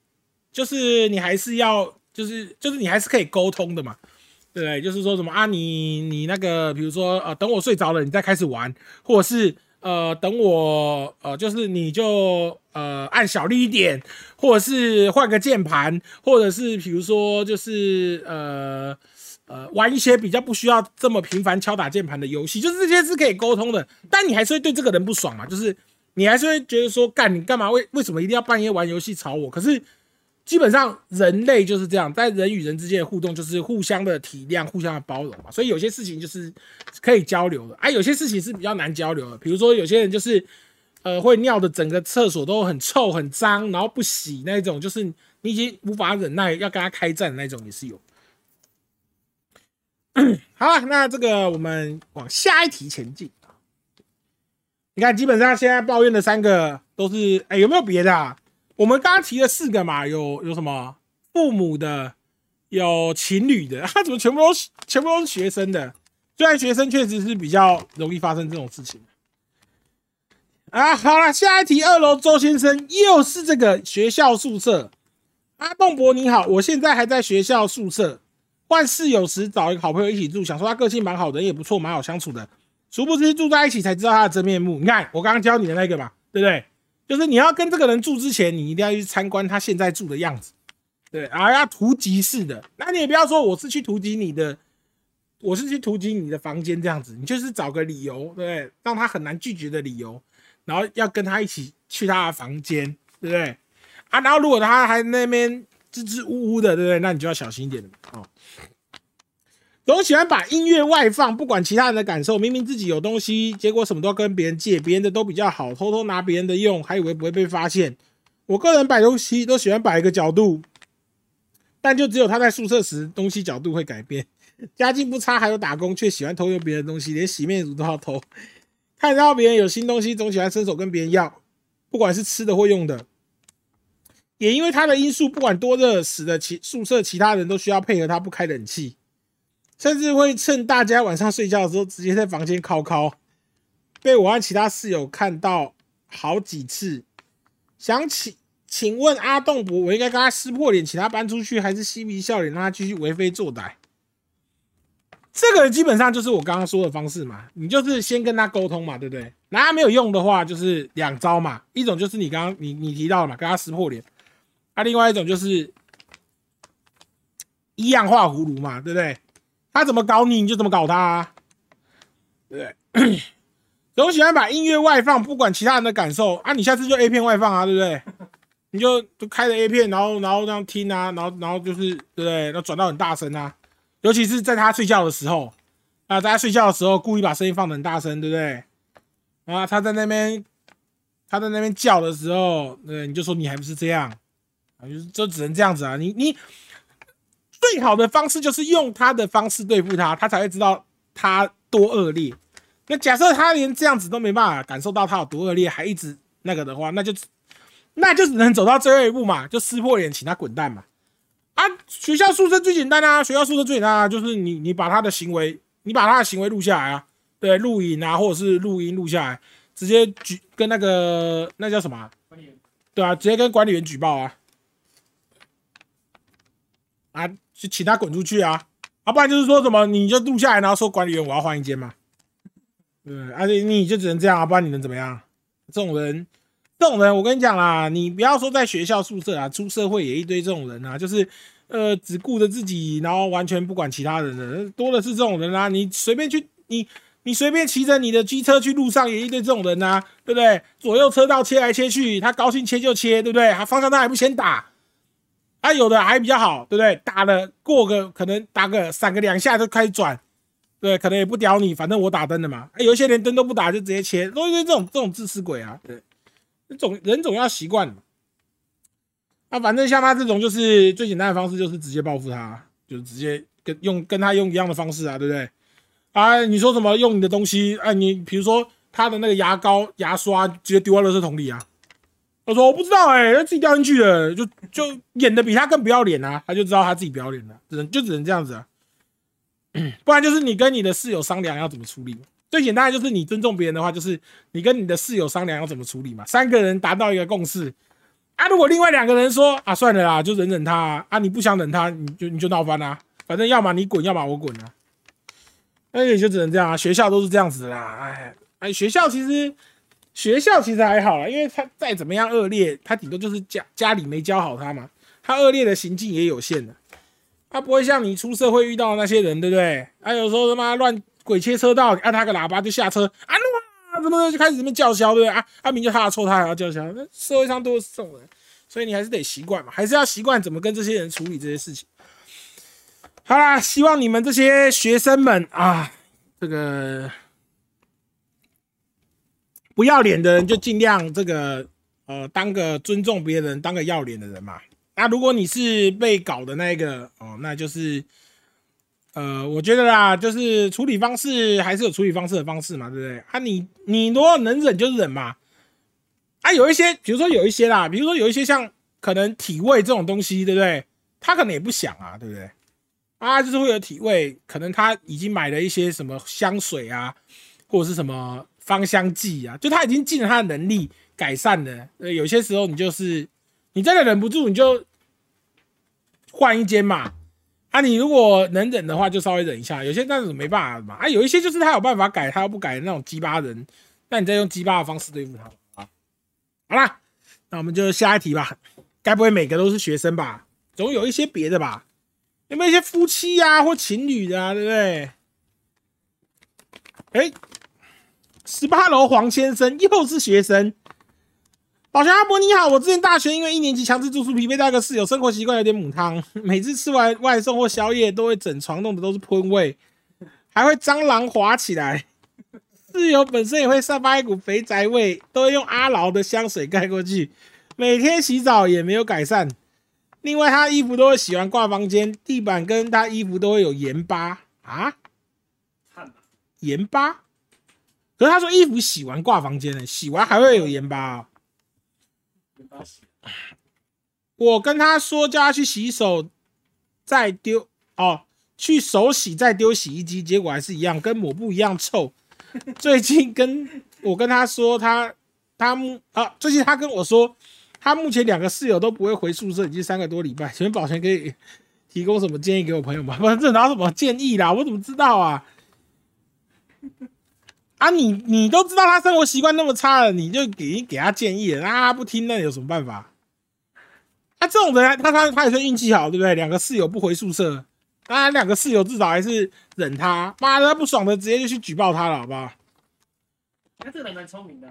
就是你还是要就是就是你还是可以沟通的嘛，对不对？就是说什么啊，你你那个比如说呃，等我睡着了你再开始玩，或者是呃等我呃就是你就呃按小力一点，或者是换个键盘，或者是比如说就是呃。呃，玩一些比较不需要这么频繁敲打键盘的游戏，就是这些是可以沟通的，但你还是会对这个人不爽嘛，就是你还是会觉得说，干你干嘛为为什么一定要半夜玩游戏吵我？可是基本上人类就是这样，在人与人之间的互动就是互相的体谅、互相的包容嘛，所以有些事情就是可以交流的，啊，有些事情是比较难交流的，比如说有些人就是呃会尿的整个厕所都很臭很脏，然后不洗那种，就是你已经无法忍耐要跟他开战的那种也是有。<coughs> 好了，那这个我们往下一题前进。你看，基本上现在抱怨的三个都是，哎、有没有别的啊？我们刚刚提了四个嘛，有有什么父母的，有情侣的，<laughs> 他怎么全部都全部都是学生的？虽然学生确实是比较容易发生这种事情。啊，好了，下一题，二楼周先生又是这个学校宿舍。阿栋博你好，我现在还在学校宿舍，换室友时找一个好朋友一起住，想说他个性蛮好的，人也不错，蛮好相处的。殊不知住在一起才知道他的真面目。你看我刚刚教你的那个嘛，对不对？就是你要跟这个人住之前，你一定要去参观他现在住的样子，对，而要图集式的。那你也不要说我是去图集你的，我是去图集你的房间这样子，你就是找个理由，对不对？让他很难拒绝的理由，然后要跟他一起去他的房间，对不对？啊，然后如果他还那边支支吾吾的，对不对？那你就要小心一点了哦。总喜欢把音乐外放，不管其他人的感受。明明自己有东西，结果什么都要跟别人借，别人的都比较好，偷偷拿别人的用，还以为不会被发现。我个人摆东西都喜欢摆一个角度，但就只有他在宿舍时东西角度会改变。家境不差，还有打工，却喜欢偷用别人的东西，连洗面乳都要偷。看到别人有新东西，总喜欢伸手跟别人要，不管是吃的或用的。也因为他的因素，不管多热，使得其宿舍其他人都需要配合他不开冷气，甚至会趁大家晚上睡觉的时候，直接在房间敲敲。被我和其他室友看到好几次。想请请问阿栋伯，我应该跟他撕破脸，请他搬出去，还是嬉皮笑脸让他继续为非作歹？这个基本上就是我刚刚说的方式嘛，你就是先跟他沟通嘛，对不对？那他没有用的话，就是两招嘛，一种就是你刚刚你你提到嘛，跟他撕破脸，啊，另外一种就是一样画葫芦嘛，对不对？他怎么搞你，你就怎么搞他，啊，对不对？总喜欢把音乐外放，不管其他人的感受啊，你下次就 A 片外放啊，对不对？你就就开着 A 片，然后然后这样听啊，然后然后就是对不对？然后转到很大声啊。尤其是在他睡觉的时候，啊，在他睡觉的时候，故意把声音放的很大声，对不对？啊，他在那边，他在那边叫的时候，对，你就说你还不是这样，啊，就就只能这样子啊。你你最好的方式就是用他的方式对付他，他才会知道他多恶劣。那假设他连这样子都没办法感受到他有多恶劣，还一直那个的话，那就那就只能走到最后一步嘛，就撕破脸，请他滚蛋嘛。啊，学校宿舍最简单啊，学校宿舍最简单啊，就是你你把他的行为，你把他的行为录下来啊，对，录影啊，或者是录音录下来，直接举跟那个那叫什么？对啊，直接跟管理员举报啊，啊，就请他滚出去啊，啊，不然就是说什么，你就录下来，然后说管理员我要换一间嘛，对，而且你就只能这样啊，不然你能怎么样？这种人。这种人，我跟你讲啦，你不要说在学校宿舍啊，出社会也一堆这种人啊，就是呃只顾着自己，然后完全不管其他人的，多的是这种人啊。你随便去，你你随便骑着你的机车去路上，也一堆这种人啊，对不对？左右车道切来切去，他高兴切就切，对不对？他方向灯还不先打，啊，有的还比较好，对不对？打了过个可能打个闪个两下就开始转，对，可能也不屌你，反正我打灯的嘛。有一些连灯都不打就直接切，都是这种这种自私鬼啊，对。总人总要习惯嘛，啊，反正像他这种就是最简单的方式，就是直接报复他，就是直接跟用跟他用一样的方式啊，对不对？啊，你说什么用你的东西？哎，你比如说他的那个牙膏、牙刷直接丢到垃圾桶里啊？他说我不知道，哎，他自己掉进去的，就就演的比他更不要脸啊，他就知道他自己不要脸了，只能就只能这样子啊，<clears throat> 不然就是你跟你的室友商量要怎么处理。最简单的就是你尊重别人的话，就是你跟你的室友商量要怎么处理嘛。三个人达到一个共识啊。如果另外两个人说啊，算了啦，就忍忍他啊。你不想忍他，你就你就闹翻啦。反正要么你滚，要么我滚啊。那也就只能这样啊。学校都是这样子啦。哎哎，学校其实学校其实还好啦，因为他再怎么样恶劣，他顶多就是家家里没教好他嘛。他恶劣的行径也有限的，他不会像你出社会遇到那些人，对不对？啊，有时候他妈乱。鬼切车道，按他个喇叭就下车，啊哇，怎么就开始这么叫嚣，对不对啊？阿明就他的错，他还要叫嚣，那社会上都是这种人，所以你还是得习惯嘛，还是要习惯怎么跟这些人处理这些事情。好啦，希望你们这些学生们啊，这个不要脸的人就尽量这个呃，当个尊重别人、当个要脸的人嘛。那如果你是被搞的那个哦，那就是。呃，我觉得啦，就是处理方式还是有处理方式的方式嘛，对不对？啊，你你如果能忍就忍嘛。啊，有一些，比如说有一些啦，比如说有一些像可能体味这种东西，对不对？他可能也不想啊，对不对？啊，就是会有体味，可能他已经买了一些什么香水啊，或者是什么芳香剂啊，就他已经尽了他的能力改善了。呃，有些时候你就是你真的忍不住，你就换一间嘛。啊，你如果能忍的话，就稍微忍一下。有些那种没办法嘛。啊，有一些就是他有办法改，他又不改的那种鸡巴人，那你再用鸡巴的方式对付他啊。好啦，那我们就下一题吧。该不会每个都是学生吧？总有一些别的吧？有没有一些夫妻呀或情侣的啊？对不对？哎，十八楼黄先生又是学生。宝强阿伯你好，我之前大学因为一年级强制住宿，疲惫到一个室友，生活习惯有点母汤，每次吃完外送或宵夜都会整床弄的都是喷味，还会蟑螂滑起来。室友本身也会散发一股肥宅味，都会用阿劳的香水盖过去，每天洗澡也没有改善。另外，他衣服都会洗完挂房间，地板跟他衣服都会有盐巴啊，盐巴。可是他说衣服洗完挂房间呢，洗完还会有盐巴、我跟他说叫他去洗手，再丢哦，去手洗再丢洗衣机，结果还是一样，跟抹布一样臭。最近跟我跟他说他他目啊，最近他跟我说他目前两个室友都不会回宿舍，已经三个多礼拜。请问保全可以提供什么建议给我朋友吗？不是这哪有什么建议啦？我怎么知道啊？啊你你都知道他生活习惯那么差了，你就给给他建议了，那他不听，那有什么办法？啊，这种人他他他也是运气好，对不对？两个室友不回宿舍，当然两个室友至少还是忍他。妈的，他不爽的直接就去举报他了，好不好？他这个人蛮聪明的，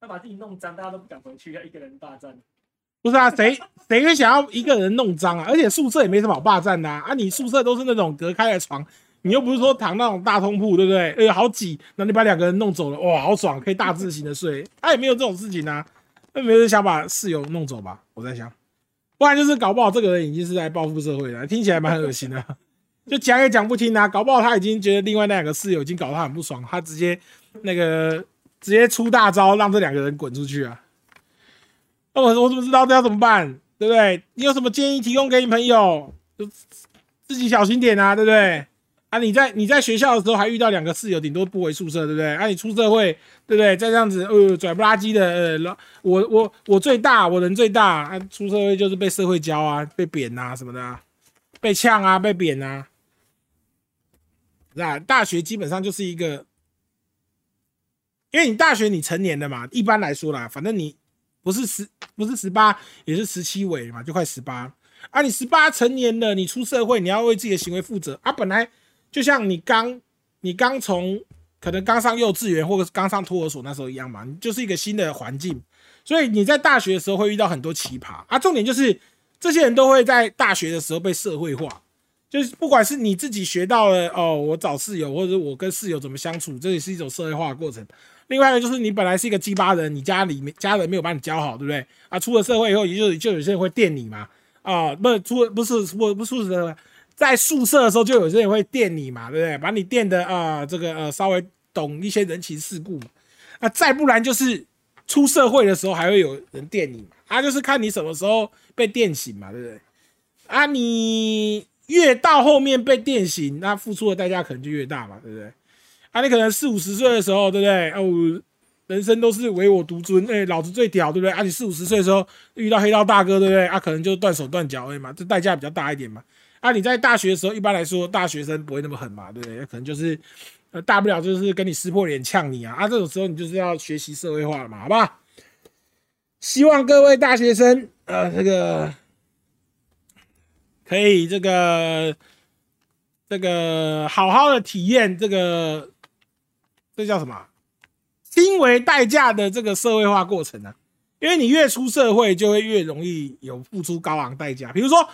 他把自己弄脏，大家都不敢回去，要一个人霸占。不是啊，谁谁会想要一个人弄脏啊？而且宿舍也没什么好霸占的啊！啊，你宿舍都是那种隔开的床，你又不是说躺那种大通铺，对不对？呃，好挤，那你把两个人弄走了，哇，好爽，可以大字型的睡。他 <laughs> 也没有这种事情啊，那没有人想把室友弄走吧？我在想，不然就是搞不好这个人已经是在报复社会了，听起来蛮恶心的，<laughs> 就讲也讲不听啊！搞不好他已经觉得另外那两个室友已经搞得他很不爽，他直接那个直接出大招，让这两个人滚出去啊！那我我怎么知道这要怎么办？对不对？你有什么建议提供给你朋友？就自己小心点啊，对不对？啊，你在你在学校的时候还遇到两个室友，顶多不回宿舍，对不对？啊，你出社会，对不对？再这样子，呃，拽不拉几的，呃，我我我最大，我人最大，啊，出社会就是被社会教啊，被贬啊什么的、被呛啊，被贬啊。那大学基本上就是一个，因为你大学你成年了嘛，一般来说啦，反正你。不是十，不是十八，也是十七尾嘛，就快十八。啊，你十八成年了，你出社会，你要为自己的行为负责啊。本来就像你刚，你刚从可能刚上幼稚园或者刚上托儿所那时候一样嘛，你就是一个新的环境，所以你在大学的时候会遇到很多奇葩啊。重点就是这些人都会在大学的时候被社会化，就是不管是你自己学到了哦，我找室友或者我跟室友怎么相处，这也是一种社会化的过程。另外一个就是你本来是一个鸡巴人，你家里面家人没有把你教好，对不对？啊，出了社会以后，也就就有些人会电你嘛。啊，不出不是不不出社会，在宿舍的时候就有些人会电你嘛，对不对？把你电的啊，这个呃稍微懂一些人情世故嘛。那再不然就是出社会的时候还会有人电你嘛。啊，就是看你什么时候被电醒嘛，对不对？啊，你越到后面被电醒，那付出的代价可能就越大嘛，对不对？啊，你可能四五十岁的时候，对不对？哦，人生都是唯我独尊，哎，老子最屌，对不对？啊，你四五十岁的时候遇到黑道大哥，对不对？啊，可能就断手断脚哎嘛，这代价比较大一点嘛。啊，你在大学的时候，一般来说大学生不会那么狠嘛，对不对？可能就是呃，大不了就是跟你撕破脸呛你啊，啊，这种时候你就是要学习社会化了嘛，好不好？希望各位大学生，呃，这个可以这个这个好好的体验这个。这叫什么？因为代价的这个社会化过程呢？因为你越出社会，就会越容易有付出高昂代价。比如说，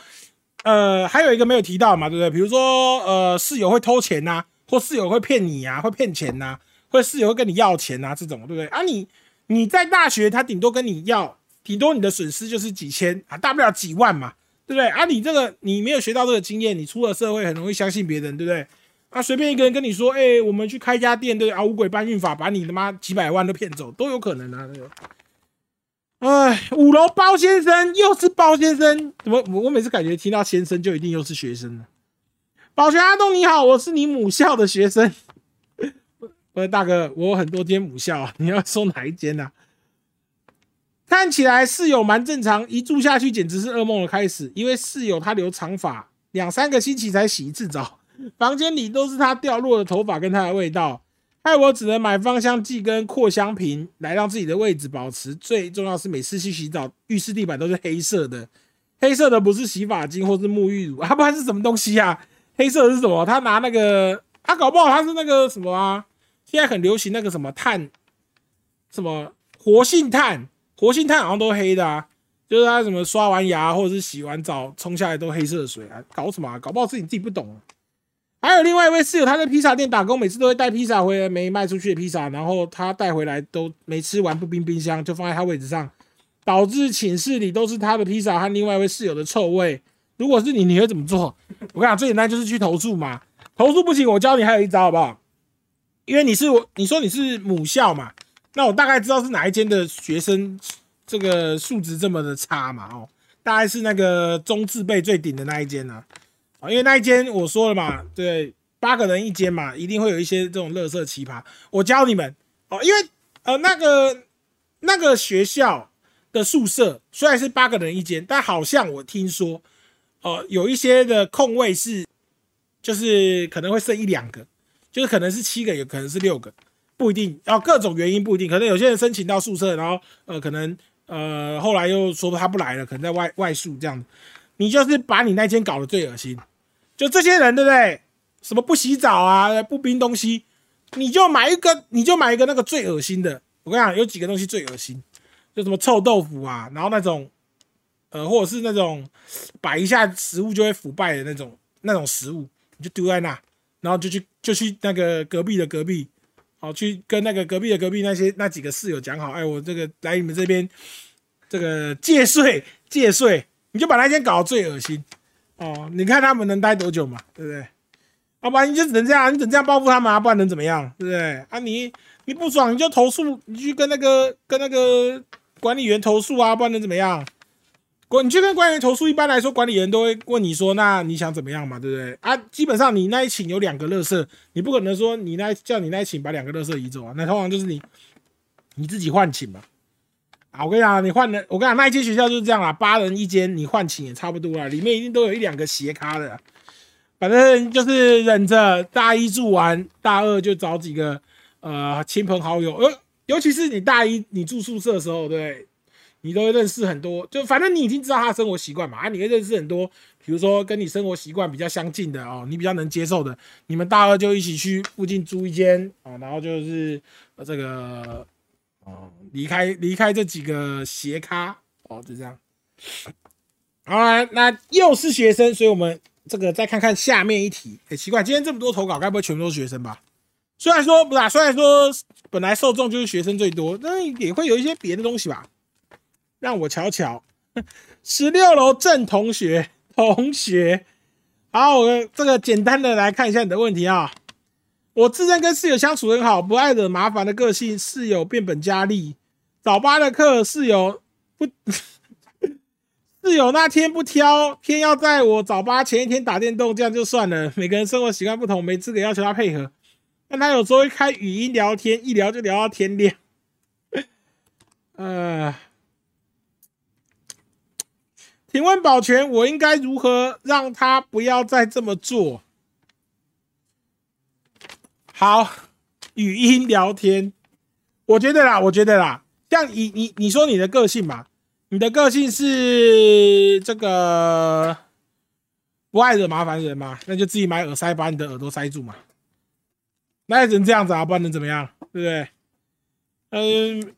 呃，还有一个没有提到嘛，对不对？比如说，呃，室友会偷钱呐，或室友会骗你啊，会骗钱呐，或室友会跟你要钱呐，这种对不对？啊，你你在大学，他顶多跟你要，顶多你的损失就是几千啊，大不了几万嘛，对不对？啊，你这个你没有学到这个经验，你出了社会很容易相信别人，对不对？啊，随便一个人跟你说，哎，我们去开家店，对啊，五鬼搬运法把你他妈几百万都骗走，都有可能啊。对不对哎，五楼包先生又是包先生，怎么我每次感觉听到先生就一定又是学生呢？保全阿东你好，我是你母校的学生。<laughs> 不是大哥，我有很多间母校，<laughs> 你要说哪一间呢？看起来室友蛮正常，一住下去简直是噩梦的开始，因为室友他留长发，两三个星期才洗一次澡。房间里都是他掉落的头发跟他的味道，害我只能买芳香剂跟扩香瓶来让自己的位置保持。最重要是每次去洗澡，浴室地板都是黑色的，黑色的不是洗发精或是沐浴乳，他不然是什么东西啊？黑色的是什么？他拿那个，他搞不好他是那个什么啊？现在很流行那个什么碳，什么活性炭，活性炭好像都黑的啊，就是他什么刷完牙或者是洗完澡冲下来都黑色的水啊？搞什么啊？搞不好是你自己不懂。还有另外一位室友，他在披萨店打工，每次都会带披萨回来没卖出去的披萨，然后他带回来都没吃完不冰冰箱，就放在他位置上。导致寝室里都是他的披萨和另外一位室友的臭味。如果是你，你会怎么做？我跟你讲，最简单就是去投诉嘛。投诉不行，我教你还有一招，好不好？因为你是我，你说你是母校嘛，那我大概知道是哪一间的学生这个素质这么的差嘛，哦，大概是那个中字辈最顶的那一间呢、因为那一间我说了嘛，对，八个人一间嘛，一定会有一些这种乐色奇葩。我教你们哦，因为呃那个那个学校的宿舍虽然是八个人一间，但好像我听说，呃，有一些的空位是就是可能会剩一两个，就是可能是七个，也可能是六个，不一定，然后各种原因不一定，可能有些人申请到宿舍，然后呃可能呃后来又说他不来了，可能在外外宿这样，你就是把你那间搞得最恶心，就这些人对不对？什么不洗澡啊，不冰东西，你就买一个，你就买一个那个最恶心的。我跟你讲，有几个东西最恶心，就什么臭豆腐啊，然后那种呃，或者是那种摆一下食物就会腐败的那种那种食物，你就丢在那，然后就去就去那个隔壁的隔壁，好去跟那个隔壁的隔壁那些那几个室友讲好，哎，我这个来你们这边这个借睡借睡，你就把那间搞得最恶心哦，你看他们能待多久嘛，对不对？要不然你就只能这样，你只能这样报复他们啊，不然能怎么样，对不对？啊你，你不爽你就投诉，你去跟那个跟那个管理员投诉啊，不然能怎么样？管你去跟管理员投诉，一般来说管理员都会问你说，那你想怎么样嘛，对不对？啊，基本上你那一寝有两个垃圾，你不可能说你那叫你那一寝把两个垃圾移走啊，那通常就是你你自己换寝嘛。啊，我跟你讲，你换了，我跟你讲，那一间学校就是这样啦，八人一间，你换寝也差不多啦，里面一定都有一两个斜咖的。反正就是忍着，大一住完，大二就找几个呃亲朋好友，呃，尤其是你大一你住宿舍的时候，对，你都会认识很多，就反正你已经知道他的生活习惯嘛，啊，你会认识很多，比如说跟你生活习惯比较相近的哦，你比较能接受的，你们大二就一起去附近租一间啊，然后就是这个哦离开离开这几个斜咖哦，就这样。好了，那又是学生，所以我们这个再看看下面一题。很、奇怪，今天这么多投稿，该不会全部都是学生吧？虽然说不是、虽然说本来受众就是学生最多，但也会有一些别的东西吧。让我瞧瞧，<laughs> 十六楼郑同学同学，好，我这个简单的来看一下你的问题啊。我自认跟室友相处很好，不爱惹麻烦的个性，室友变本加厉。早八的课，室友不室友那天不挑，偏要在我早八前一天打电动，这样就算了。每个人生活习惯不同，没资格要求他配合。但他有时候会开语音聊天，一聊就聊到天亮。呃，请问保全，我应该如何让他不要再这么做？好，语音聊天，我觉得啦，我觉得啦，像你你你说你的个性嘛，你的个性是这个不爱惹麻烦人嘛，那就自己买耳塞把你的耳朵塞住嘛。那也只能这样子啊，不然能怎么样？对不对？嗯，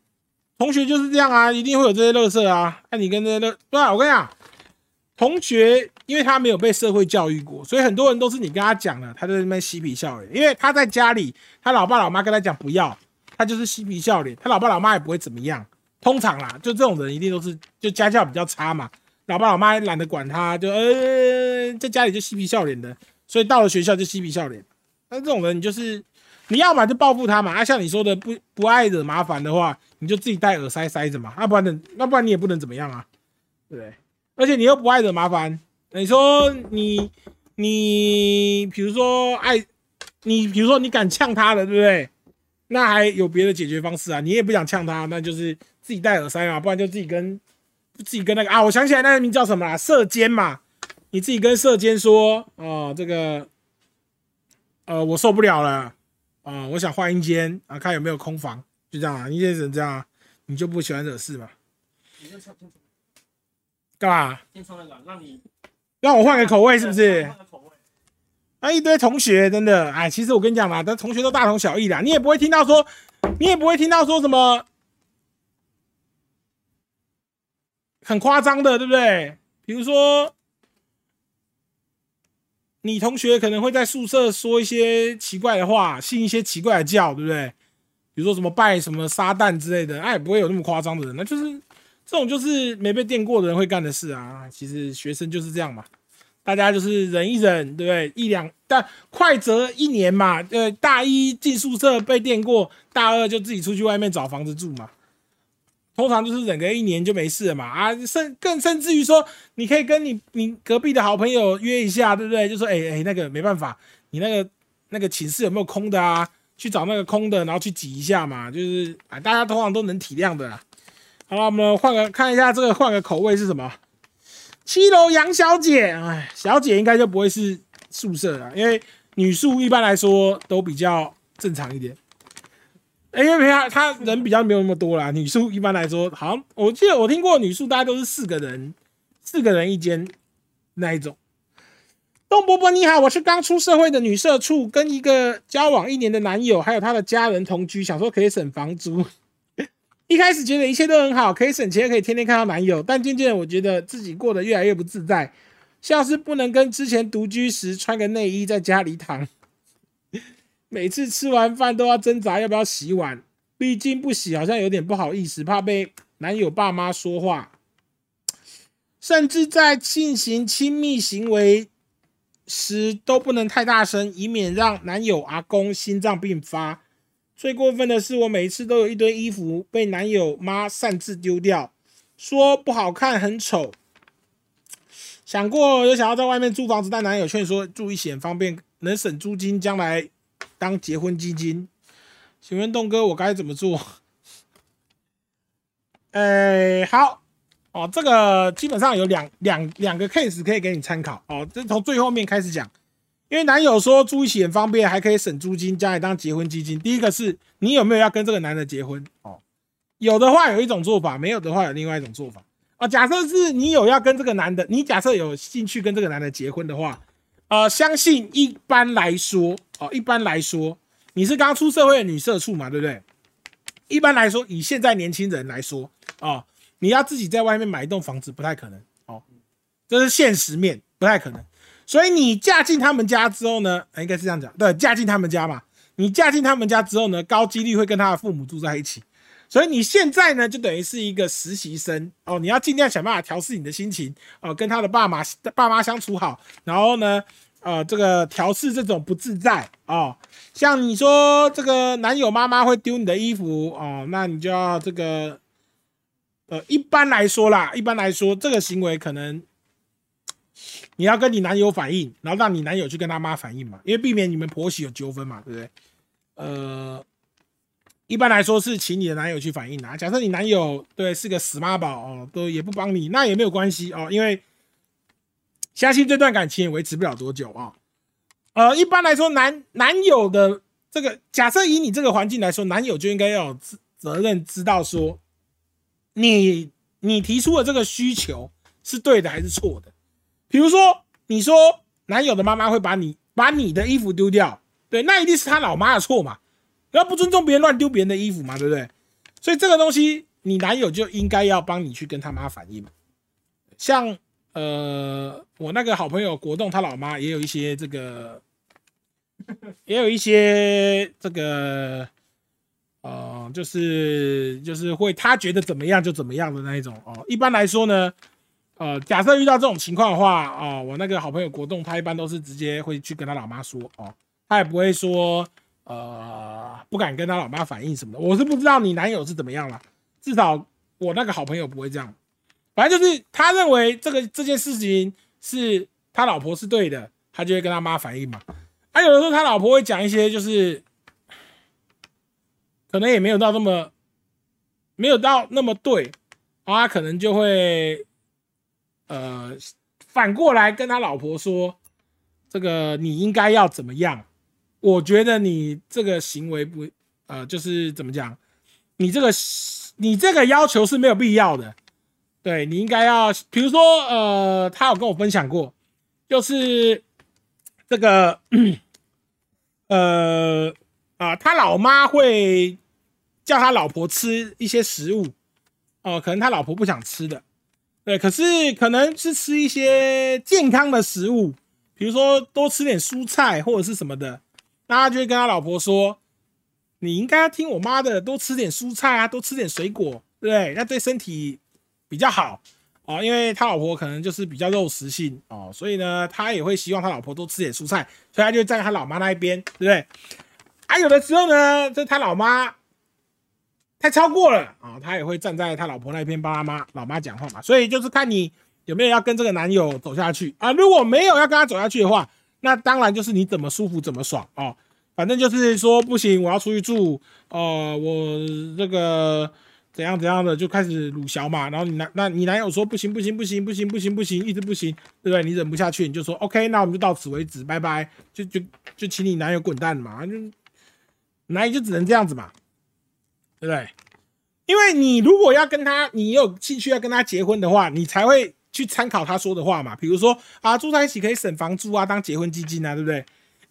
同学就是这样啊，一定会有这些乐色啊。那、你跟这些乐，对啊，我跟你讲，同学因为他没有被社会教育过，所以很多人都是你跟他讲了，他在那边嬉皮笑脸。因为他在家里，他老爸老妈跟他讲不要，他就是嬉皮笑脸，他老爸老妈也不会怎么样。通常啦，就这种人一定都是就家教比较差嘛，老爸老妈懒得管他，就呃在家里就嬉皮笑脸的，所以到了学校就嬉皮笑脸。那这种人你就是你要么就报复他嘛，啊像你说的不不爱惹麻烦的话，你就自己戴耳塞塞着嘛，要、不然的那不然你也不能怎么样啊，对不对？而且你又不爱惹麻烦，你说你你比如说爱你比如说你敢呛他了，对不对？那还有别的解决方式啊，你也不想呛他，那就是自己戴耳塞嘛，不然就自己跟自己跟那个啊，我想起来那个名叫什么啦，射监嘛，你自己跟射监说哦，这个呃我受不了了啊、我想换一间啊，看有没有空房，就这样啊，你也只能这样，你就不喜欢惹事嘛，你就干嘛？先从那个，让你让我换个口味是不是？换个口味。啊，一堆同学真的，哎，其实我跟你讲嘛，但同学都大同小异啦，你也不会听到说，你也不会听到说什么很夸张的，对不对？比如说，你同学可能会在宿舍说一些奇怪的话，信一些奇怪的教，对不对？比如说什么拜什么撒旦之类的，哎，也不会有那么夸张的人，那就是这种就是没被电过的人会干的事啊。其实学生就是这样嘛，大家就是忍一忍，对不对？一两但快则一年嘛，呃，大一进宿舍被电过，大二就自己出去外面找房子住嘛。通常就是忍个一年就没事了嘛啊，甚更甚至于说，你可以跟你你隔壁的好朋友约一下，对不对？就说哎哎，那个没办法，你那个那个寝室有没有空的啊？去找那个空的，然后去挤一下嘛，就是啊，大家通常都能体谅的啦。好了，我们换个看一下这个换个口味是什么？七楼杨小姐，哎，小姐应该就不会是宿舍了，因为女宿一般来说都比较正常一点。哎，因为他他人比较没有那么多啦，女宿一般来说，好我记得我听过女宿大概都是四个人，四个人一间那一种。东伯伯你好，我是刚出社会的女社畜，跟一个交往一年的男友，还有他的家人同居，想说可以省房租。一开始觉得一切都很好，可以省钱，可以天天看到男友，但渐渐我觉得自己过得越来越不自在，像是不能跟之前独居时穿个内衣在家里躺。<laughs> 每次吃完饭都要挣扎要不要洗碗，毕竟不洗好像有点不好意思，怕被男友爸妈说话。甚至在进行亲密行为时都不能太大声，以免让男友阿公心脏病发。最过分的是，我每一次都有一堆衣服被男友妈擅自丢掉，说不好看、很丑。想过有想要在外面租房子，但男友劝说住一起很方便，能省租金，将来。当结婚基金，请问栋哥，我该怎么做？哎，好哦，这个基本上有两两两个 case 可以给你参考哦。这从最后面开始讲，因为男友说住一起很方便，还可以省租金，将来当结婚基金。第一个是你有没有要跟这个男的结婚？哦，有的话有一种做法，没有的话有另外一种做法。啊，假设是你有要跟这个男的，你假设有兴趣跟这个男的结婚的话。呃，相信一般来说，哦，一般来说，你是刚出社会的女社畜嘛，对不对？一般来说，以现在年轻人来说，哦，你要自己在外面买一栋房子不太可能，哦，这是现实面，不太可能。所以你嫁进他们家之后呢，应该是这样讲，对，嫁进他们家嘛，你嫁进他们家之后呢，高几率会跟他的父母住在一起。所以你现在呢，就等于是一个实习生哦，你要尽量想办法调试你的心情哦，跟他的爸妈爸妈相处好，然后呢，呃，这个调试这种不自在哦。像你说这个男友妈妈会丢你的衣服哦，那你就要这个，呃，一般来说啦，一般来说这个行为可能你要跟你男友反映，然后让你男友去跟他妈反映嘛，因为避免你们婆媳有纠纷嘛，对不对？呃。一般来说是请你的男友去反映啊。假设你男友对是个死妈宝哦，都也不帮你，那也没有关系哦，因为相信这段感情也维持不了多久啊。呃，一般来说，男男友的这个假设以你这个环境来说，男友就应该要有责任，知道说你你提出的这个需求是对的还是错的。比如说，你说男友的妈妈会把你把你的衣服丢掉，对，那一定是他老妈的错嘛。不要不尊重别人，乱丢别人的衣服嘛，对不对？所以这个东西，你男友就应该要帮你去跟他妈反映。像呃，我那个好朋友国栋，他老妈也有一些这个，也有一些这个，呃，就是就是会他觉得怎么样就怎么样的那一种哦。一般来说呢，呃，假设遇到这种情况的话啊，我那个好朋友国栋，他一般都是直接会去跟他老妈说哦，他也不会说。呃，不敢跟他老妈反映什么的，我是不知道你男友是怎么样了。至少我那个好朋友不会这样，反正就是他认为这个这件事情是他老婆是对的，他就会跟他妈反映嘛。啊，有的时候他老婆会讲一些，就是可能也没有到那么没有到那么对，啊，可能就会呃反过来跟他老婆说，这个你应该要怎么样。我觉得你这个行为不，呃，就是怎么讲，你这个你这个要求是没有必要的。对你应该要，比如说，呃，他有跟我分享过，就是这个，<coughs> 呃，啊，他老妈会叫他老婆吃一些食物，哦，可能他老婆不想吃的，对，可是可能是吃一些健康的食物，比如说多吃点蔬菜或者是什么的。那他就会跟他老婆说：“你应该听我妈的，多吃点蔬菜啊，多吃点水果，对不对？那对身体比较好哦，因为他老婆可能就是比较肉食性哦，所以呢，他也会希望他老婆多吃点蔬菜，所以他就站在他老妈那一边，对不对？啊，有的时候呢，这他老妈太超过了啊、他也会站在他老婆那一边帮他妈老妈讲话嘛，所以就是看你有没有要跟这个男友走下去啊。如果没有要跟他走下去的话，那当然就是你怎么舒服怎么爽哦。反正就是说不行，我要出去住，呃，我这个怎样怎样的就开始鲁小嘛。然后你男那你男友说不行不行不行不行不行不行，一直不行，对不对？你忍不下去，你就说 OK，那我们就到此为止，拜拜，就就就请你男友滚蛋嘛，就男友就只能这样子嘛，对不对？因为你如果要跟他，你有兴趣要跟他结婚的话，你才会去参考他说的话嘛。比如说啊，住在一起可以省房租啊，当结婚基金啊，对不对？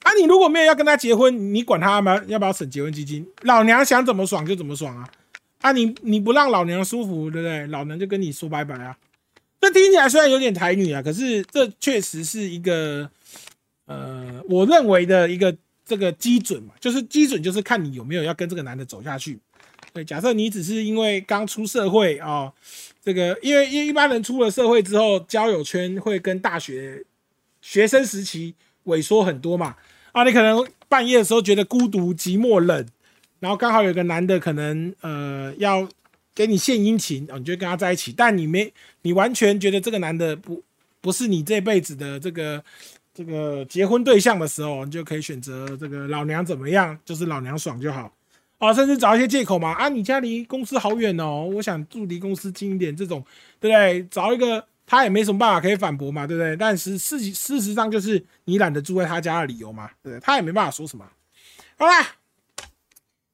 啊，你如果没有要跟他结婚，你管他要不要要不要省结婚基金？老娘想怎么爽就怎么爽啊！啊你，你不让老娘舒服，对不对？老娘就跟你说拜拜啊！这听起来虽然有点台女啊，可是这确实是一个呃，我认为的一个这个基准嘛，就是基准就是看你有没有要跟这个男的走下去。假设你只是因为刚出社会啊、哦，这个因为因为一般人出了社会之后，交友圈会跟大学学生时期萎缩很多嘛。啊，你可能半夜的时候觉得孤独、寂寞、冷，然后刚好有个男的可能呃要给你献殷勤啊、哦，你就跟他在一起，但你没你完全觉得这个男的不不是你这辈子的这个这个结婚对象的时候，你就可以选择这个老娘怎么样，就是老娘爽就好。啊，甚至找一些借口嘛，啊，你家离公司好远哦，我想住离公司近一点，这种对不对？找一个他也没什么办法可以反驳嘛，对不对？但是事事实上就是你懒得住在他家的理由嘛，对不对？他也没办法说什么。好啦，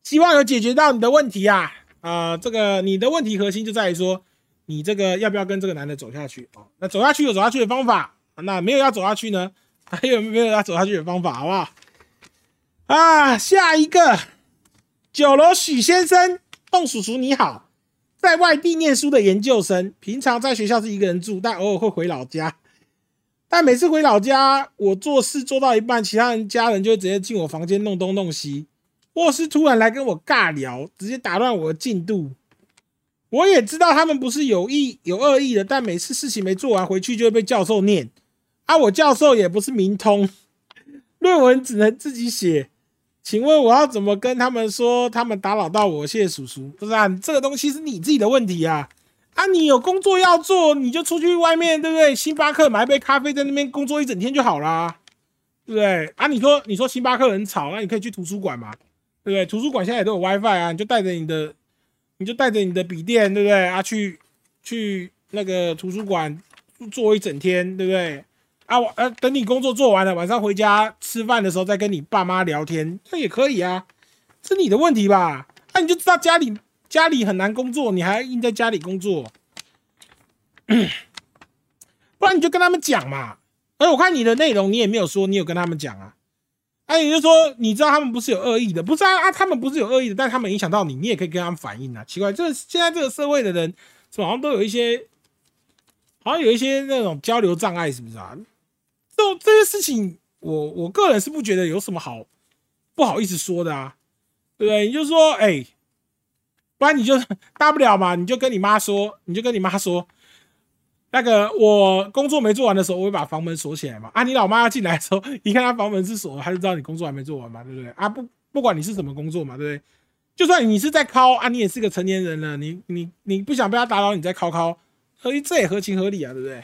希望有解决到你的问题啊，啊、这个你的问题核心就在于说，你这个要不要跟这个男的走下去哦？那走下去有走下去的方法，那没有要走下去呢，还有没有要走下去的方法，好不好？啊，下一个。九楼许先生，洞叔叔你好，在外地念书的研究生，平常在学校是一个人住，但偶尔会回老家。但每次回老家，我做事做到一半，其他人家人就会直接进我房间弄东弄西，或是突然来跟我尬聊，直接打乱我的进度。我也知道他们不是有意有恶意的，但每次事情没做完，回去就会被教授念。啊，我教授也不是明通，论文只能自己写。请问我要怎么跟他们说？他们打扰到我，谢谢叔叔。不是啊，这个东西是你自己的问题啊！啊，你有工作要做，你就出去外面，对不对？星巴克买一杯咖啡，在那边工作一整天就好啦，对不对？啊，你说你说星巴克很吵，那你可以去图书馆嘛，对不对？图书馆现在也都有 WiFi 啊，你就带着你的，你就带着你的笔电，对不对？啊，去去那个图书馆坐一整天，对不对？啊，我呃，等你工作做完了，晚上回家吃饭的时候再跟你爸妈聊天，那也可以啊，是你的问题吧？那、你就知道家里家里很难工作，你还硬在家里工作，不然你就跟他们讲嘛。而我看你的内容，你也没有说你有跟他们讲啊。啊，也就是说，你知道他们不是有恶意的，不是啊啊，他们不是有恶意的，但他们影响到你，你也可以跟他们反映啊。奇怪，这现在这个社会的人，好像都有一些，好像有一些那种交流障碍，是不是啊？这这些事情，我我个人是不觉得有什么好不好意思说的啊，对不对？你就说，哎、不然你就大不了嘛，你就跟你妈说，你就跟你妈说，那个我工作没做完的时候，我会把房门锁起来嘛。啊，你老妈要进来的时候，一看她房门是锁，她就知道你工作还没做完嘛，对不对？啊，不不管你是什么工作嘛，对不对？就算你是在敲啊，你也是个成年人了，你你你不想被他打扰，你再敲敲，所以这也合情合理啊，对不对？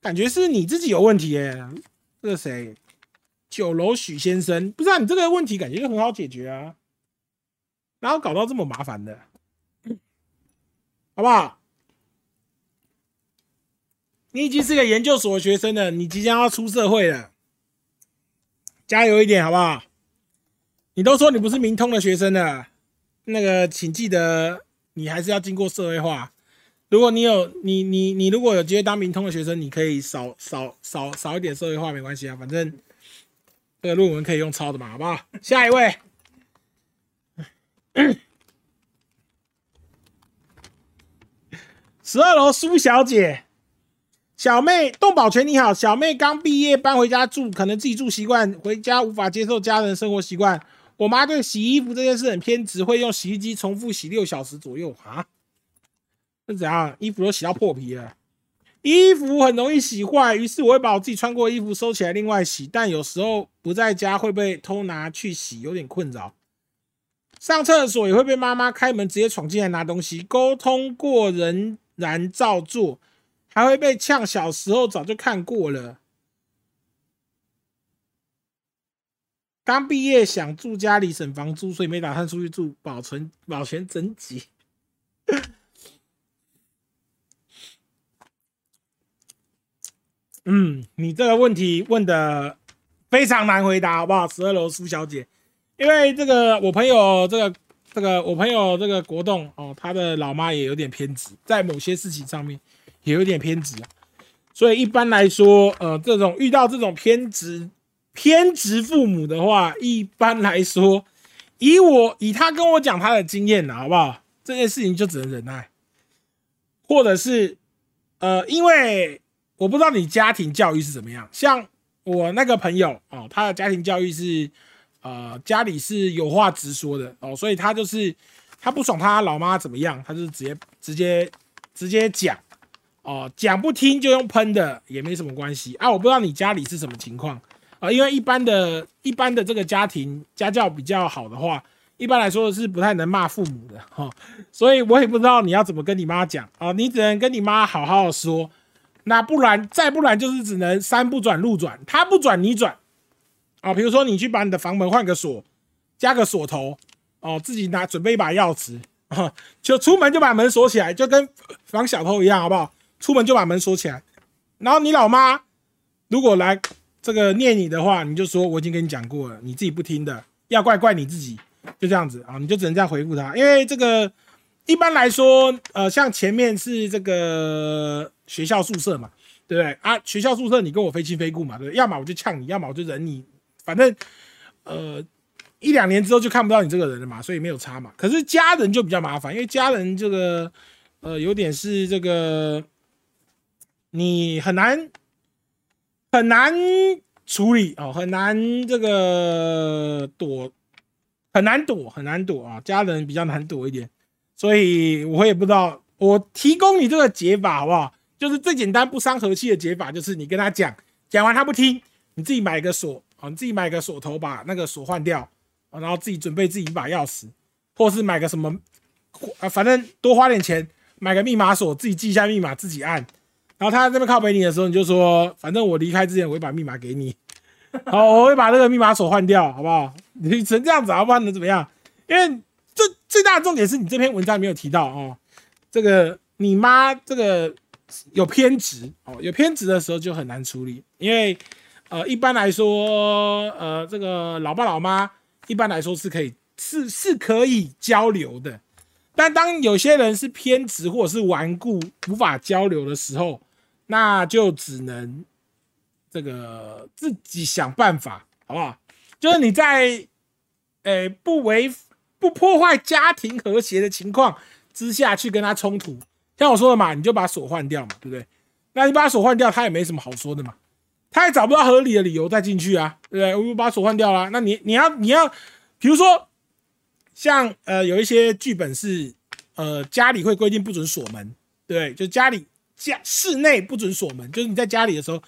感觉是你自己有问题耶、欸，这个谁？九楼许先生，不知道、你这个问题感觉就很好解决啊，然后搞到这么麻烦的，好不好？你已经是个研究所的学生了，你即将要出社会了，加油一点好不好？你都说你不是明通的学生了，那个请记得你还是要经过社会化。如果你有你你你如果有机会当明通的学生，你可以少少少少一点社会化没关系啊，反正这个论文可以用抄的嘛，好不好？<laughs> 下一位，十二楼苏小姐，小妹动保全你好，小妹刚毕业搬回家住，可能自己住习惯，回家无法接受家人生活习惯。我妈对洗衣服这件事很偏执，会用洗衣机重复洗六小时左右啊。是怎样？衣服都洗到破皮了。衣服很容易洗坏，于是我会把我自己穿过的衣服收起来另外洗，但有时候不在家会被偷拿去洗，有点困扰。上厕所也会被妈妈开门直接闯进来拿东西，沟通过仍然照做，还会被呛。小时候早就看过了。刚毕业想住家里省房租，所以没打算出去住，保存保全整洁。嗯，你这个问题问的非常难回答，好不好？十二楼苏小姐，因为这个我朋友这个这个我朋友这个国栋哦，他的老妈也有点偏执，在某些事情上面也有点偏执。所以一般来说，呃，这种遇到这种偏执偏执父母的话，一般来说，以我以他跟我讲他的经验呢，好不好？这件事情就只能忍耐，或者是呃，因为。我不知道你家庭教育是怎么样，像我那个朋友哦，他的家庭教育是，呃，家里是有话直说的哦，所以他就是他不爽他老妈怎么样，他就直接直接直接讲哦，讲不听就用喷的也没什么关系啊。我不知道你家里是什么情况啊，因为一般的一般的这个家庭家教比较好的话，一般来说是不太能骂父母的哈，所以我也不知道你要怎么跟你妈讲啊，你只能跟你妈好好说。那不然，再不然就是只能山不转路转，他不转你转啊。比如说你去把你的房门换个锁，加个锁头哦，自己拿准备一把钥匙啊，<laughs> 就出门就把门锁起来，就跟防小偷一样，好不好？出门就把门锁起来。然后你老妈如果来这个念你的话，你就说我已经跟你讲过了，你自己不听的，要怪怪你自己，就这样子啊，你就只能这样回复他，因为这个。一般来说，呃，像前面是这个学校宿舍嘛，对不对啊？学校宿舍你跟我非亲非故嘛，对不对？要么我就呛你，要么我就忍你，反正呃一两年之后就看不到你这个人了嘛，所以没有差嘛。可是家人就比较麻烦，因为家人这个呃有点是这个你很难很难处理哦，很难这个躲，很难躲，很难躲啊，家人比较难躲一点。所以我也不知道，我提供你这个解法好不好？就是最简单不伤和气的解法，就是你跟他讲，讲完他不听，你自己买个锁啊，你自己买个锁头，把那个锁换掉啊，然后自己准备自己一把钥匙，或是买个什么啊，反正多花点钱买个密码锁，自己记一下密码自己按。然后他这边靠北你的时候，你就说，反正我离开之前我会把密码给你，<laughs> 好，我会把这个密码锁换掉，好不好？你成这样子，不然能怎么样？因为。最最大的重点是你这篇文章没有提到哦，这个你妈这个有偏执哦，有偏执的时候就很难处理，因为呃一般来说呃这个老爸老妈一般来说是可以是是可以交流的，但当有些人是偏执或者是顽固无法交流的时候，那就只能这个自己想办法，好不好？就是你在诶不违。不破坏家庭和谐的情况之下去跟他冲突，像我说的嘛，你就把锁换掉嘛，对不对？那你把锁换掉，他也没什么好说的嘛，他也找不到合理的理由再进去啊，对不对？我就把锁换掉了，那你你要你要，比如说像呃有一些剧本是呃家里会规定不准锁门，对，就家里家室内不准锁门，就是你在家里的时候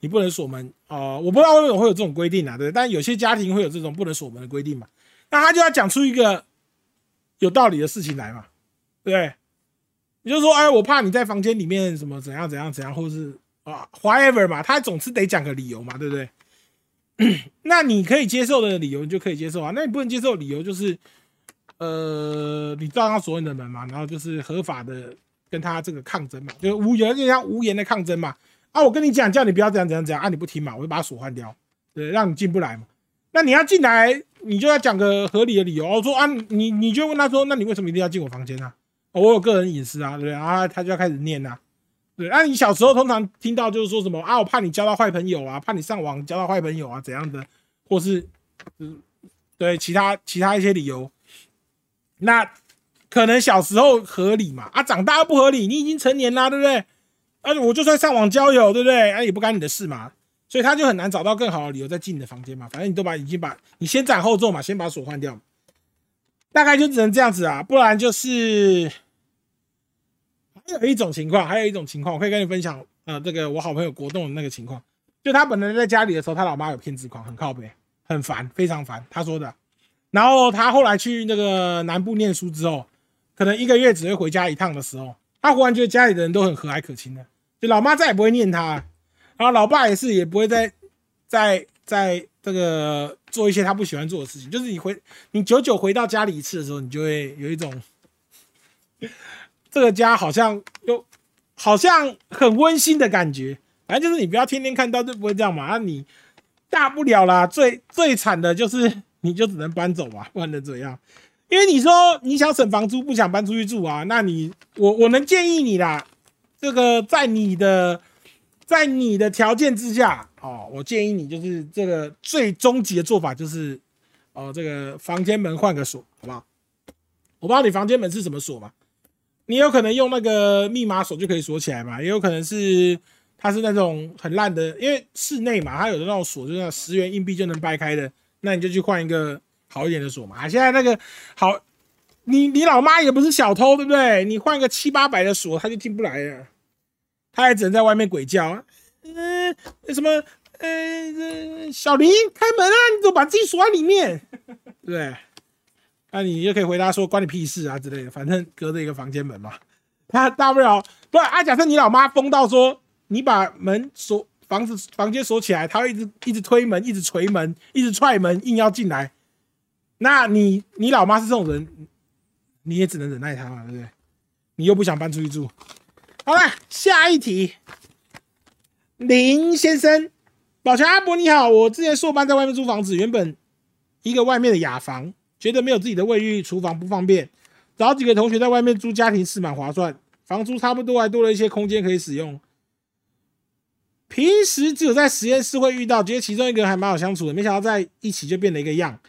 你不能锁门啊，我不知道为什么会有这种规定啊，对，但有些家庭会有这种不能锁门的规定嘛。那他就要讲出一个有道理的事情来嘛，对不对？你就说，哎，我怕你在房间里面什么怎样怎样怎样，或是啊，whatever 嘛，他总是得讲个理由嘛，对不对？<clears throat> 那你可以接受的理由，你就可以接受啊。那你不能接受理由，就是呃，你照样锁你的门嘛，然后就是合法的跟他这个抗争嘛，就无言，就像无言的抗争嘛。啊，我跟你讲，叫你不要这样怎样怎样，啊，你不听嘛，我就把锁换掉，对，让你进不来嘛。那你要进来。你就要讲个合理的理由，我说啊，你你就问他说，那你为什么一定要进我房间呢？我有个人隐私啊，对不对啊？他就要开始念呐，对。那你小时候通常听到就是说什么啊，我怕你交到坏朋友啊，怕你上网交到坏朋友啊，怎样的，或是嗯，对其他其他一些理由，那可能小时候合理嘛，啊，长大不合理，你已经成年啦，对不对？啊，我就算上网交友，对不对？啊，也不干你的事嘛。所以他就很难找到更好的理由再进你的房间嘛，反正你都把已经把你先斩后奏嘛，先把锁换掉，大概就只能这样子啊，不然就是还有一种情况，还有一种情况，我可以跟你分享。呃，这个我好朋友国栋的那个情况，就他本来在家里的时候，他老妈有偏执狂，很靠北，很烦，非常烦。他说的。然后他后来去那个南部念书之后，可能一个月只会回家一趟的时候，他忽然觉得家里的人都很和蔼可亲的，就老妈再也不会念他，然后老爸也是也不会再再再这个做一些他不喜欢做的事情。就是你回你久久回到家里一次的时候，你就会有一种这个家好像又。好像很温馨的感觉，反正就是你不要天天看到就不会这样嘛。那你大不了啦，最最惨的就是 <laughs> 你就只能搬走嘛，不能怎样？因为你说你想省房租，不想搬出去住啊，那你我我能建议你啦，这个在你的在你的条件之下哦，我建议你就是这个最终极的做法就是哦，这个房间门换个锁，好不好？我不知道你房间门是什么锁嘛。你有可能用那个密码锁就可以锁起来嘛？也有可能是它是那种很烂的，因为室内嘛，它有的那种锁就是十元硬币就能掰开的，那你就去换一个好一点的锁嘛。现在那个好，你你老妈也不是小偷，对不对？你换个七八百的锁，他就进不来了，他还只能在外面鬼叫。嗯，什么？呃，小林开门啊！你怎么把自己锁在里面？对。那你就可以回答说关你屁事啊之类的，反正隔着一个房间门嘛。他大不了不啊，假设你老妈疯到说你把门锁房子房间锁起来，他会一直一直推门，一直捶门，一直踹门，硬要进来。那你你老妈是这种人，你也只能忍耐他嘛，对不对？你又不想搬出去住。好了，下一题，林先生，宝强阿伯你好，我之前硕班在外面租房子，原本一个外面的雅房。觉得没有自己的卫浴、厨房不方便，找几个同学在外面租家庭式蛮划算，房租差不多，还多了一些空间可以使用。平时只有在实验室会遇到，觉得其中一个人还蛮好相处的，没想到在一起就变了一个样。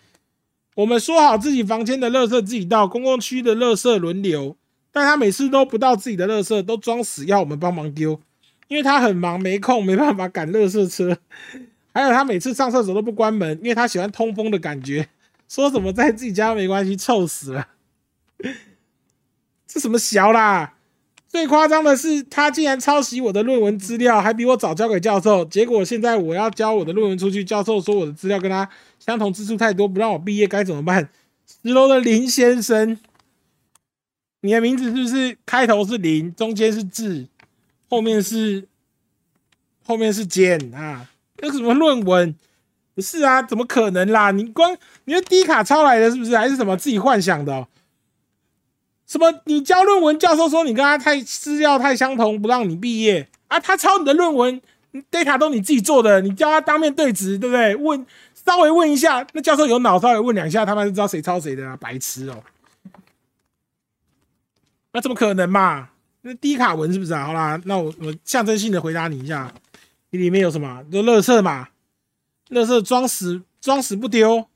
我们说好自己房间的垃圾自己倒，公共区的垃圾轮流，但他每次都不到自己的垃圾，都装死要我们帮忙丢，因为他很忙没空，没办法赶垃圾车。还有他每次上厕所都不关门，因为他喜欢通风的感觉。说什么在自己家没关系，臭死了！这什么小啦？最夸张的是，他竟然抄袭我的论文资料，还比我早交给教授。结果现在我要交我的论文出去，教授说我的资料跟他相同之处太多，不让我毕业，该怎么办？十楼的林先生，你的名字是不是开头是林，中间是字，后面是后面是尖啊？那什么论文？不是啊，怎么可能啦？你光你的低卡抄来的，是不是？还是什么自己幻想的？什么？你交论文，教授说你跟他太资料太相同，不让你毕业啊？他抄你的论文，data 都你自己做的，你叫他当面对质，对不对？问稍微问一下，那教授有脑，稍微问两下，他们就知道谁抄谁的啊？白痴哦！那怎么可能嘛？那低卡文是不是啊？好啦，那我我象征性的回答你一下，你里面有什么？就乐色嘛？垃圾装死装死不丢，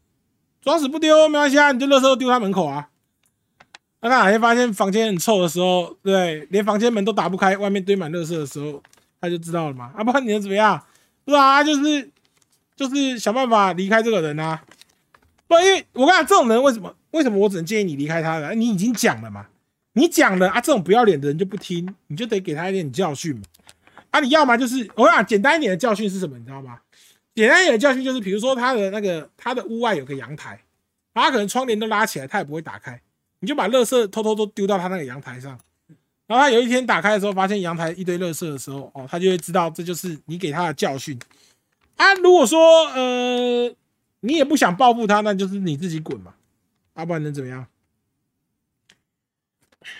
装死不丢没关系啊，你就垃圾都丢他门口啊。那他哪天发现房间很臭的时候，对，连房间门都打不开，外面堆满垃圾的时候，他就知道了嘛。啊，不然你能怎么样？不是啊，就是就是想办法离开这个人啊。不，因为我跟你讲，这种人为什么为什么我只能建议你离开他呢？你已经讲了嘛，你讲了啊，这种不要脸的人就不听，你就得给他一点教训嘛。啊，你要么就是我跟你讲，简单一点的教训是什么？你知道吗？简单一点的教训就是，比如说他的那个他的屋外有个阳台，他可能窗帘都拉起来，他也不会打开，你就把垃圾偷偷都丢到他那个阳台上，然后他有一天打开的时候，发现阳台一堆垃圾的时候，哦，他就会知道这就是你给他的教训。啊，如果说呃你也不想报复他，那就是你自己滚嘛，要不然能怎么样？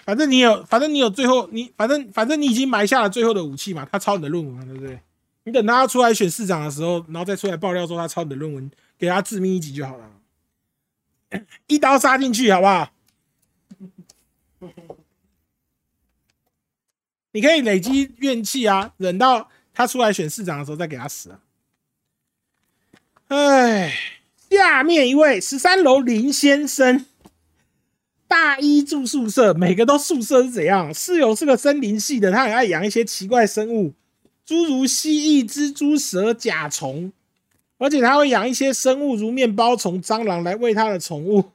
反正你有，反正你有最后你反正反正你已经埋下了最后的武器嘛，他抄你的论文，对不对？你等他出来选市长的时候，然后再出来爆料说他抄你的论文，给他致命一击就好了，一刀杀进去，好不好？你可以累积怨气啊，忍到他出来选市长的时候再给他死啊！哎，下面一位十三楼林先生，大一住宿舍，每个都宿舍是怎样？室友是个森林系的，他很爱养一些奇怪生物。诸如蜥蜴、蜘蛛、蛇、甲虫，而且他会养一些生物，如面包虫、蟑螂来喂他的宠物。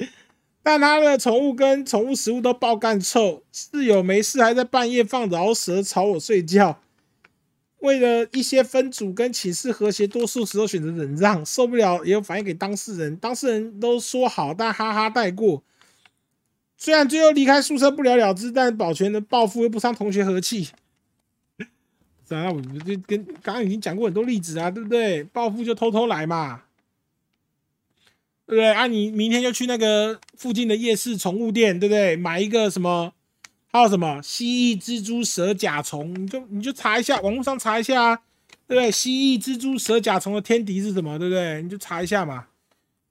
<laughs> 但他的宠物跟宠物食物都爆干臭，室友没事还在半夜放饶舌吵我睡觉。为了一些分组跟寝室和谐，多数时候选择忍让，受不了也有反映给当事人，当事人都说好，但哈哈带过。虽然最后离开宿舍不了了之，但保全的报复又不伤同学和气。啊，我们就跟刚刚已经讲过很多例子啊，对不对？报复就偷偷来嘛，对不对？啊，你明天就去那个附近的夜市宠物店，对不对？买一个什么？还有什么蜥蜴、蜘蛛、蛇、甲虫？你就你就查一下，网络上查一下啊，对不对？蜥蜴、蜘蛛、蛇、甲虫的天敌是什么？对不对？你就查一下嘛。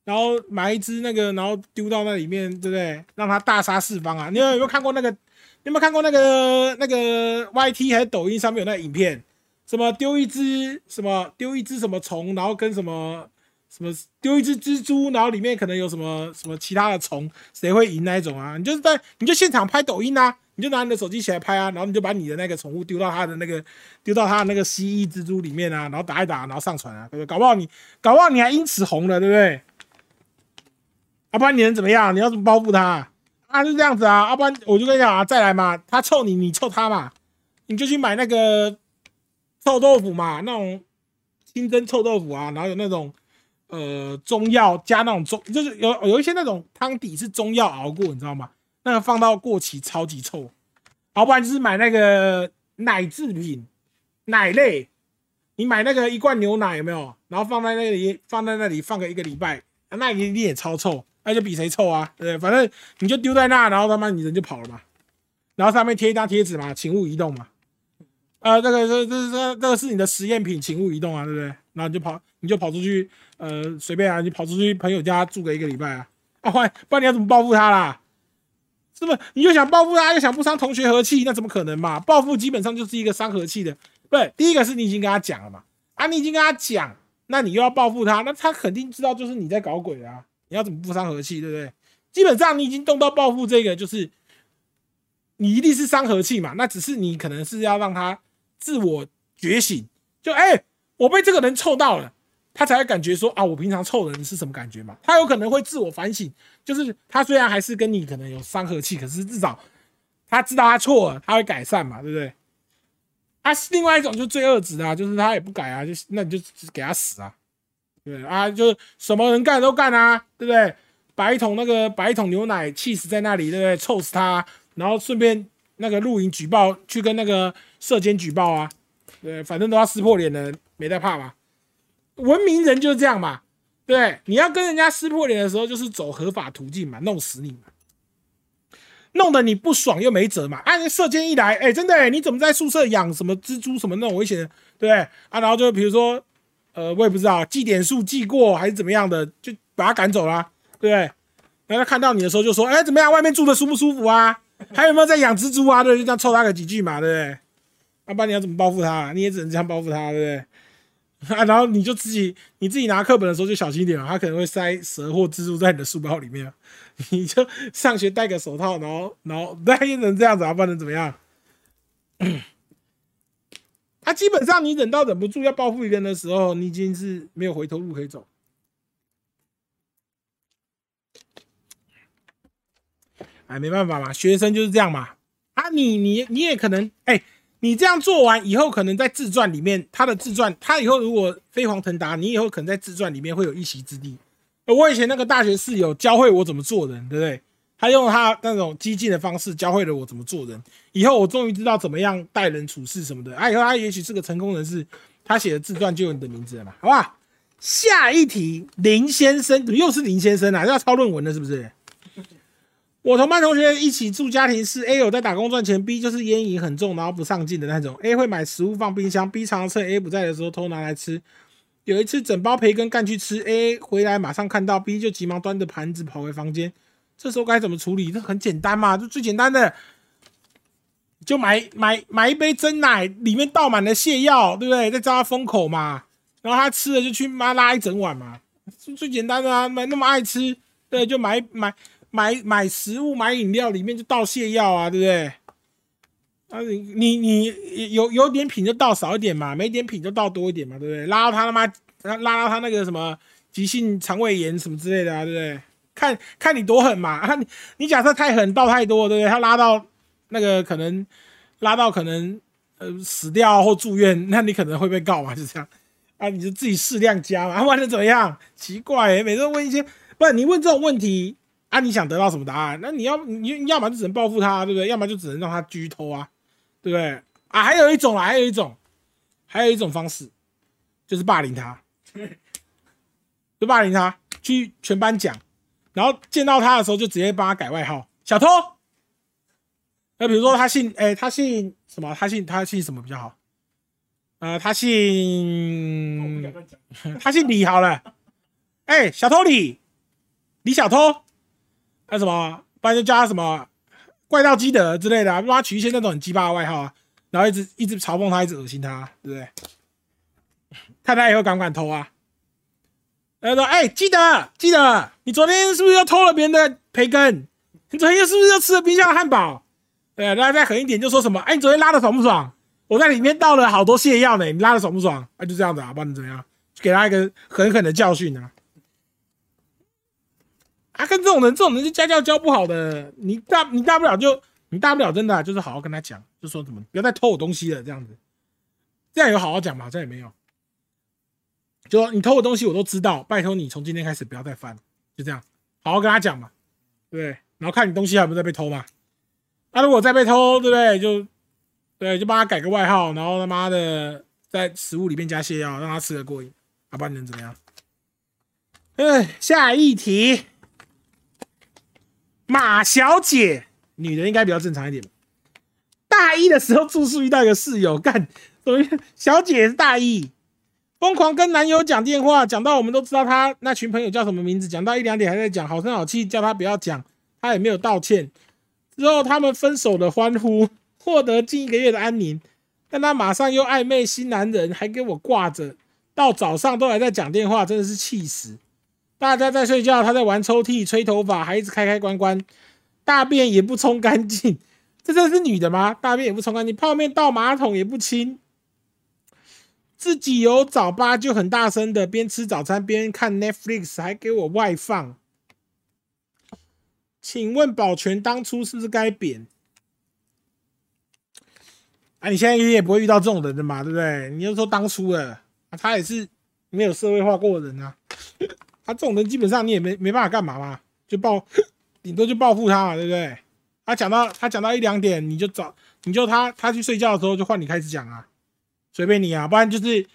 然后买一只那个，然后丢到那里面，对不对？让它大杀四方啊！你有没有看过那个？你有没有看过那个那个 YT 还是抖音上面有那影片？什么丢一只什么丢一只什么虫，然后跟什么什么丢一只蜘蛛，然后里面可能有什么什么其他的虫，谁会赢那一种啊？你就是在你就现场拍抖音啊！你就拿你的手机起来拍啊，然后你就把你的那个宠物丢到它的那个丢到它的那个蜥蜴蜘蛛里面啊，然后打一打，然后上传啊，对不对？搞不好你搞不好你还因此红了，对不对？要不然你能怎么样？你要怎么报复他？啊，是这样子啊，要不然我就跟你讲啊，再来嘛，他臭你，你臭他嘛，你就去买那个臭豆腐嘛，那种清蒸臭豆腐啊，然后有那种呃中药加那种中，就是有有一些那种汤底是中药熬过，你知道吗？那个放到过期超级臭，要不然就是买那个奶制品，奶类，你买那个一罐牛奶有没有？然后放在那里，放在那里放个一个礼拜，那一定也超臭，那就比谁臭啊？对不对，反正你就丢在那，然后他妈你人就跑了嘛，然后上面贴一张贴纸嘛，请勿移动嘛，呃，这个这这这这个是你的实验品，请勿移动啊，对不对？然后你就跑，你就跑出去，呃，随便啊，你跑出去朋友家住个一个礼拜啊，啊，不然不然你要怎么报复他啦？是不是？你又想报复他，又想不伤同学和气，那怎么可能嘛？报复基本上就是一个伤和气的。不对，第一个是你已经跟他讲了嘛，啊，你已经跟他讲，那你又要报复他，那他肯定知道就是你在搞鬼啊！你要怎么不伤和气，对不对？基本上你已经动到报复这个，就是你一定是伤和气嘛。那只是你可能是要让他自我觉醒，就哎，我被这个人臭到了。他才会感觉说啊，我平常臭人是什么感觉嘛？他有可能会自我反省，就是他虽然还是跟你可能有伤和气，可是至少他知道他错了，他会改善嘛，对不对？他啊，另外一种就最恶质啊，就是他也不改啊，就那你就给他死啊，对啊，就是什么人干都干啊，对不对？摆一桶那个摆一桶牛奶气死在那里，对不对？臭死他，然后顺便那个录影举报，去跟那个社监举报啊，对，反正都要撕破脸的，没在怕嘛。文明人就是这样嘛，对，你要跟人家撕破脸的时候，就是走合法途径嘛，弄死你嘛，弄得你不爽又没辙嘛。啊，射监一来，哎，真的，你怎么在宿舍养什么蜘蛛什么那种危险的，对不对？啊，然后就比如说，呃，我也不知道记点数记过还是怎么样的，就把他赶走了，对不对？然后他看到你的时候就说，哎，怎么样？外面住的舒不舒服啊？还有没有在养蜘蛛啊？对，就这样臭他个几句嘛，对不对？要不然你要怎么报复他？你也只能这样报复他，对不对？<laughs> 啊，然后你就自己你自己拿课本的时候就小心一点，他可能会塞蛇或蜘蛛在你的书包里面，<laughs> 你就上学戴个手套，然后然后 <laughs> 戴成这样子啊，不能怎么样？他基本上你忍到忍不住要报复一个人的时候，你已经是没有回头路可以走。哎，没办法嘛，学生就是这样嘛。啊，你你你也可能哎。你这样做完以后，可能在自传里面，他的自传，他以后如果飞黄腾达，你以后可能在自传里面会有一席之地。我以前那个大学室友教会我怎么做人，对不对？他用他那种激进的方式教会了我怎么做人。以后我终于知道怎么样待人处事什么的。啊，以后他也许是个成功人士，他写的自传就有你的名字了嘛？好吧？下一题，林先生，又是林先生啊？要抄论文了是不是？<laughs> 我同班同学一起住家庭是，A 有在打工赚钱，B 就是烟瘾很重，然后不上进的那种。A 会买食物放冰箱，B 常常趁 A 不在的时候偷拿来吃。有一次整包培根干去吃，A 回来马上看到，B 就急忙端着盘子跑回房间。这时候该怎么处理？这很简单嘛，就最简单的，就买买买一杯真奶，里面倒满了泻药，对不对？再加封口嘛，然后他吃了就去妈拉一整碗嘛，最简单的啊，买那么爱吃，对，就买买。买买食物买饮料里面就倒泻药啊，对不对？啊，你你你有有点品就倒少一点嘛，没点品就倒多一点嘛，对不对？拉到他他妈拉拉他那个什么急性肠胃炎什么之类的啊，对不对？看看你多狠嘛。啊，你你假设太狠到太多，对不对？他拉到那个可能拉到可能呃死掉或住院，那你可能会被告嘛，就这样啊，你就自己适量加嘛，啊，不然能怎么样？奇怪、每次都问一些，不然你问这种问题啊，你想得到什么答案？那你要你要么就只能报复他，对不对？要么就只能让他继续偷啊，对不对？啊，还有一种啦，还有一种，还有一种方式，就是霸凌他，<laughs> 就霸凌他，去全班讲，然后见到他的时候就直接帮他改外号，小偷。那比如说他姓，哎、他姓什么？他姓他姓什么比较好？呃，他姓。他姓李好了，哎、小偷李，李小偷，那什么，不然就叫他什么怪盗基德之类的、啊，帮他取一些那种很鸡巴的外号啊，然后一直一直嘲讽他，一直恶心他，对不对？看他以后敢不敢偷啊？他说：“哎、记得记得，你昨天是不是又偷了别人的培根？你昨天是不是又吃了冰箱的汉堡？对，然后再狠一点，就说什么？哎、你昨天拉的爽不爽？我在里面倒了好多泻药呢，你拉的爽不爽？啊，就这样子啊，不然你怎样？就给他一个狠狠的教训啊！啊，跟这种人，这种人就家教教不好的，你大你大不了就你大不了真的、就是好好跟他讲，就说什么不要再偷我东西了，这样子，这样有好好讲吗？这样也没有，就说你偷我东西我都知道，拜托你从今天开始不要再犯，就这样，好好跟他讲嘛，对？然后看你东西还有没有在被偷嘛。那、如果再被偷，对不对？就对，就帮他改个外号，然后他妈的在食物里面加泻药，让他吃得过瘾，要不然能怎么样？哎，下一题，马小姐，女的应该比较正常一点。大一的时候住宿遇到一个室友，干怎么？小姐是大一，疯狂跟男友讲电话，讲到我们都知道他那群朋友叫什么名字，讲到一两点还在讲，好声好气叫他不要讲，他也没有道歉。之后他们分手的欢呼，获得近一个月的安宁，但他马上又暧昧新男人，还给我挂着，到早上都还在讲电话，真的是气死。大家在睡觉，他在玩抽屉、吹头发，还一直开开关关，大便也不冲干净。这真的是女的吗？大便也不冲干净，泡面倒马桶也不清，自己有早八就很大声的边吃早餐边看 Netflix，还给我外放。请问保全当初是不是该扁？啊，你现在也不会遇到这种人的嘛，对不对？你就说当初了，他也是没有社会化过的人啊。他、<laughs> 这种人基本上你也没没办法干嘛嘛，就报，<laughs> 顶多就报复他嘛，对不对？他讲到他讲到一两点，你就找你就他他去睡觉的时候就换你开始讲啊，随便你啊，不然就是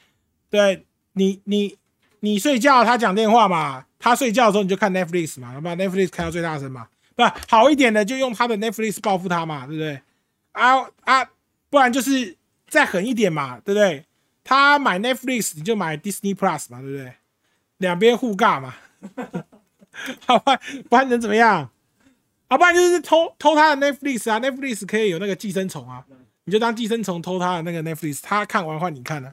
对你你你睡觉他讲电话嘛，他睡觉的时候你就看 Netflix 嘛，把 Netflix 开到最大声嘛，不好一点的就用他的 Netflix 报复他嘛，对不对？啊啊，不然就是再狠一点嘛，对不对？他买 Netflix 你就买 Disney Plus 嘛，对不对？两边互尬嘛，<laughs> 好吧，不然能怎么样？啊，不然就是偷偷他的 Netflix 啊，Netflix 可以有那个寄生虫啊，你就当寄生虫偷他的那个 Netflix，他看完换你看了、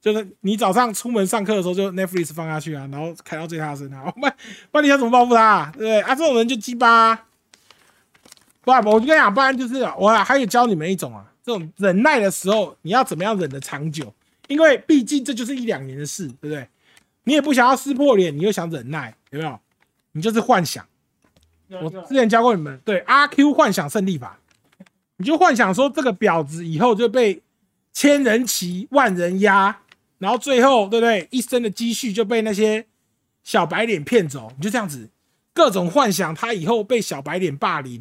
就是你早上出门上课的时候就 Netflix 放下去啊，然后开到最大声啊，<laughs> 不然不然你要怎么报复他、啊？对不对？啊，这种人就鸡巴、啊。不然，我就跟你讲，不然就是我还有教你们一种啊，这种忍耐的时候，你要怎么样忍得长久？因为毕竟这就是一两年的事，对不对？你也不想要撕破脸，你又想忍耐，有没有？你就是幻想。我之前教过你们，对阿 Q 幻想胜利法，你就幻想说这个婊子以后就被千人骑、万人压，然后最后对不对？一生的积蓄就被那些小白脸骗走，你就这样子各种幻想，他以后被小白脸霸凌，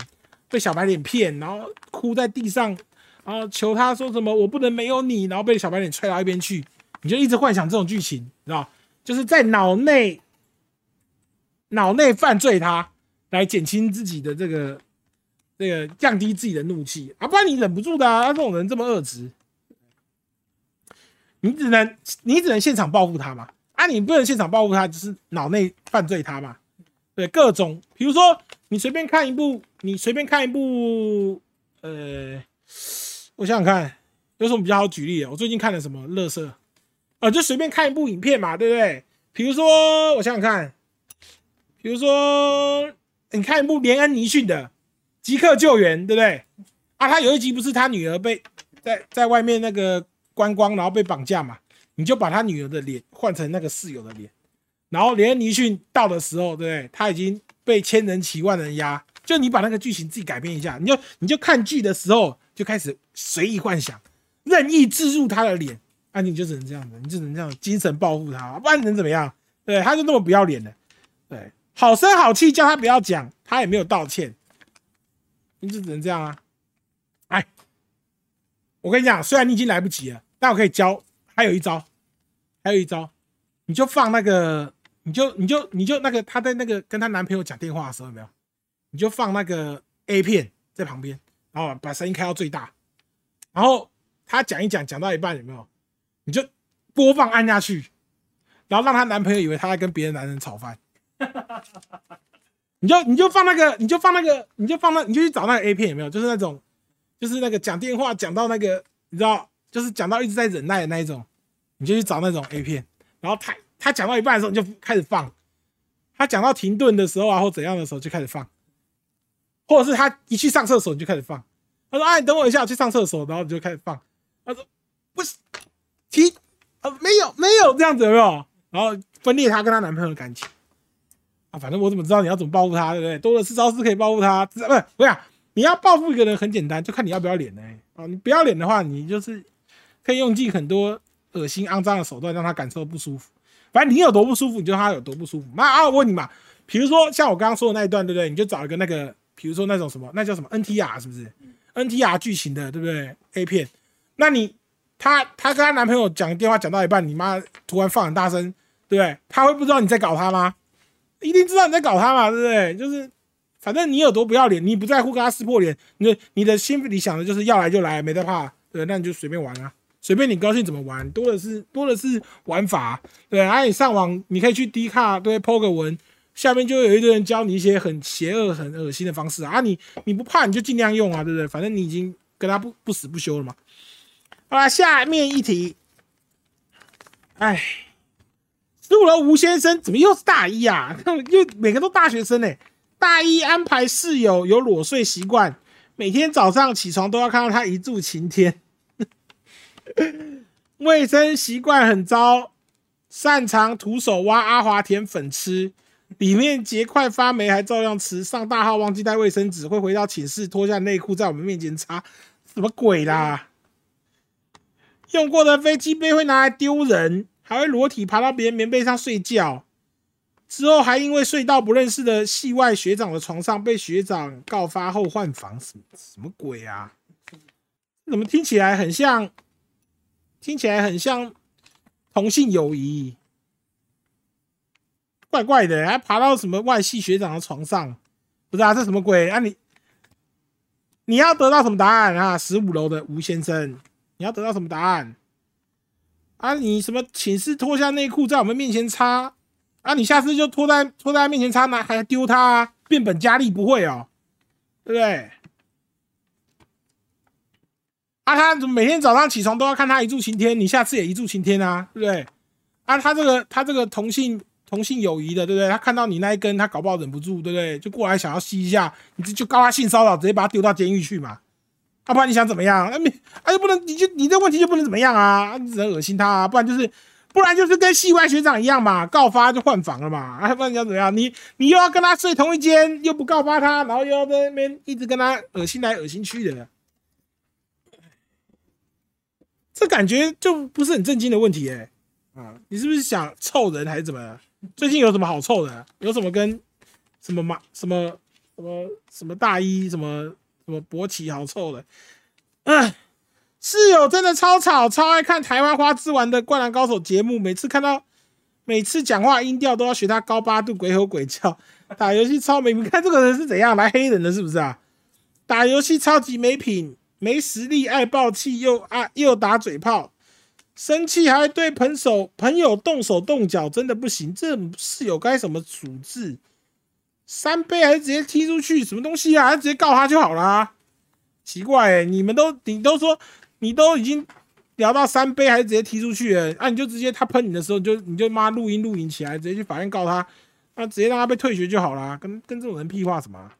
被小白脸骗，然后哭在地上，然后求他说什么我不能没有你，然后被小白脸踹到一边去，你就一直幻想这种剧情，你知道？就是在脑内脑内犯罪他。来减轻自己的这个这个降低自己的怒气啊，不然你忍不住的啊！这种人这么恶质，你只能你只能现场报复他嘛啊！你不能现场报复他，就是脑内犯罪他嘛。对，各种，比如说你随便看一部，你随便看一部，呃，我想想看有什么比较好举例的。我最近看了什么乐色啊？就随便看一部影片嘛，对不对？比如说我想想看，比如说。你看一部连恩尼逊的《即刻救援》，对不对？啊，他有一集不是他女儿被在在外面那个观光，然后被绑架嘛？你就把他女儿的脸换成那个室友的脸，然后连尼逊到的时候，对不对？他已经被千人骑万人压。就你把那个剧情自己改编一下，你就你就看剧的时候就开始随意幻想，任意置入他的脸，啊，你就只能这样子，你只能这样精神报复他，不然能怎么样？对，他就那么不要脸的，对，好声好气叫他不要讲，他也没有道歉，就只能这样啊。哎，我跟你讲，虽然你已经来不及了，但我可以教，还有一招，还有一招，你就放那个，你就你就你就那个她在那个跟她男朋友讲电话的时候，有没有？你就放那个 A 片在旁边，然后把声音开到最大，然后她讲一讲，讲到一半有没有？你就播放按下去，然后让她男朋友以为她在跟别的男人炒饭。你就你就放那个，你就放那个，你就放那，你就去找那个 A 片有没有？就是那种，就是那个讲电话讲到那个，你知道，就是讲到一直在忍耐的那一种，你就去找那种 A 片。然后他他讲到一半的时候，你就开始放；他讲到停顿的时候啊，或怎样的时候就开始放，或者是他一去上厕所你就开始放。他说：“啊，你等我一下，我去上厕所。”然后你就开始放。他说：“不是停啊，没有没有这样子有没有？”然后分裂他跟他男朋友的感情。反正我怎么知道你要怎么报复他，对不对？多的是招式可以报复他，不是？我讲你要报复一个人很简单，就看你要不要脸呢。啊，你不要脸的话，你就是可以用尽很多恶心肮脏的手段让他感受不舒服。反正你有多不舒服，你就他有多不舒服。那啊，我问你嘛，比如说像我刚刚说的那一段，对不对？你就找一个那个，比如说那种什么，那叫什么 NTR 是不是？NTR 剧情的，对不对？A 片，那你她她跟她男朋友讲电话讲到一半，你妈突然放很大声，对不对？他会不知道你在搞他吗？一定知道你在搞他嘛，对不对？就是，反正你有多不要脸，你不在乎跟他撕破脸，你的你的心里想的就是要来就来，没得怕，对，那你就随便玩啊，随便你高兴怎么玩，多的是多的是玩法，对啊，你上网你可以去 D 卡，对，po 个文，下面就有一堆人教你一些很邪恶、很恶心的方式啊，你你不怕你就尽量用啊，对不对？反正你已经跟他不不死不休了嘛。好了，下面一题，哎。十五楼吴先生怎么又是大一啊？<laughs> 又每个都大学生呢。大一安排室友有裸睡习惯，每天早上起床都要看到他一柱擎天。<laughs> 卫生习惯很糟，擅长徒手挖阿华田粉吃，里面结块发霉还照样吃。上大号忘记带卫生纸，会回到寝室脱下内裤在我们面前擦，什么鬼啦？用过的飞机杯会拿来丢人。还会裸体爬到别人棉被上睡觉，之后还因为睡到不认识的系外学长的床上，被学长告发后换房，什么什么鬼啊？怎么听起来很像？听起来很像同性友谊，怪怪的，还爬到什么外系学长的床上？不是啊，这什么鬼啊？你你要得到什么答案啊？十五楼的吴先生，你要得到什么答案？啊，你什么寝室脱下内裤在我们面前擦？啊，你下次就脱在脱在他面前擦，拿还丢他啊？变本加厉不会哦，对不对？啊，他怎么每天早上起床都要看他一柱擎天？你下次也一柱擎天啊，对不对？啊，他这个他这个同性同性友谊的，对不对？他看到你那一根，他搞不好忍不住，对不对？就过来想要吸一下，你就就告他性骚扰，直接把他丢到监狱去嘛。要不然你想怎么样？那你啊就不能，你就你这问题就不能怎么样啊？只能恶心他啊！不然就是，不然就是跟戏外学长一样嘛，告发就换房了嘛。啊，不然你要怎么样？你你又要跟他睡同一间，又不告发他，然后又要在那边一直跟他恶心来恶心去的，这感觉就不是很正经的问题哎。啊，你是不是想臭人还是怎么？最近有什么好臭的？有什么跟什么马什么什么什么大一什么？什么勃起好臭的，哎，室友真的超吵，超爱看台湾花枝丸的灌篮高手节目，每次看到，每次讲话音调都要学他高八度鬼吼鬼叫，打游戏超没品，看这个人是怎样来黑人的，是不是啊？打游戏超级没品，没实力，爱爆气，又爱又打嘴炮，生气还对朋手朋友动手动脚，真的不行，这室友该怎么处置？三杯还是直接踢出去？什么东西啊？还是直接告他就好啦。奇怪，你们都你都说你都已经聊到三杯，还是直接踢出去？了，那你就直接他喷你的时候，你就你就妈录音录影起来，直接去法院告他，那直接让他被退学就好啦。跟跟这种人屁话什么？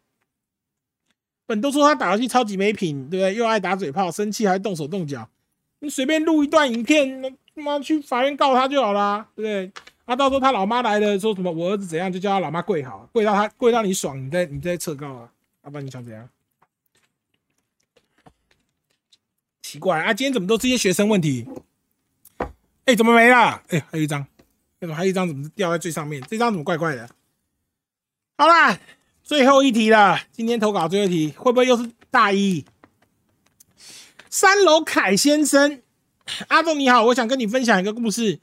本都说他打游戏超级没品，对不对？又爱打嘴炮，生气还动手动脚。你随便录一段影片，那妈去法院告他就好啦，对不对？啊，到时候他老妈来了，说什么我儿子怎样，就叫他老妈跪好，跪到他跪到你爽，你再你再撤告啊，要不然你想怎样？奇怪啊，今天怎么都是些学生问题？哎、怎么没了？哎、还有一张，为什么还有一张？怎么掉在最上面？这张怎么怪怪的？好啦，最后一题了，今天投稿最后一题，会不会又是大一？三楼凯先生，阿栋你好，我想跟你分享一个故事。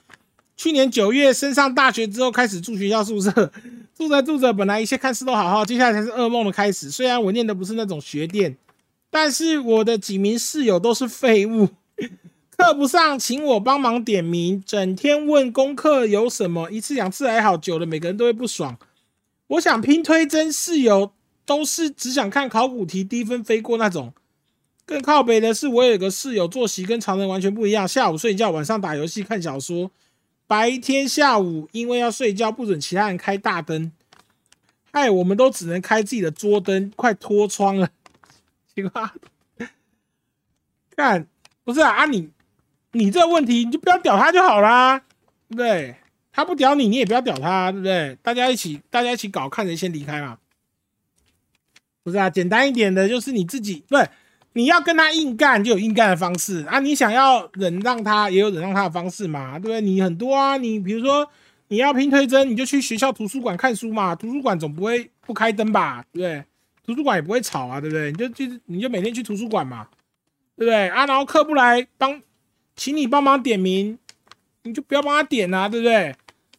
去年九月升上大学之后，开始住学校宿舍，<laughs> 住着住着，本来一切看似都好好，接下来才是噩梦的开始。虽然我念的不是那种学店，但是我的几名室友都是废物，<laughs> 课不上请我帮忙点名，整天问功课有什么，一次两次还好，久了每个人都会不爽。我想拼推甄室友都是只想看考古题低分飞过那种。更靠北的是，我有个室友作息跟常人完全不一样，下午睡觉，晚上打游戏看小说，白天下午因为要睡觉不准其他人开大灯，害我们都只能开自己的桌灯，快脱窗了。<laughs> 奇怪，看不是啊你你这问题你就不要屌他就好啦，对不对？他不屌你，你也不要屌他，对不对？大家一起大家一起搞，看谁先离开嘛。不是啊，简单一点的就是你自己不是。你要跟他硬干，就有硬干的方式啊！你想要忍让他，也有忍让他的方式嘛，对不对？你很多啊，你比如说你要拼推甄，你就去学校图书馆看书嘛，图书馆总不会不开灯吧，对不对？图书馆也不会吵啊，对不对？你就就你就每天去图书馆嘛，对不对？啊，然后课不来帮，请你帮忙点名，你就不要帮他点啊，对不对？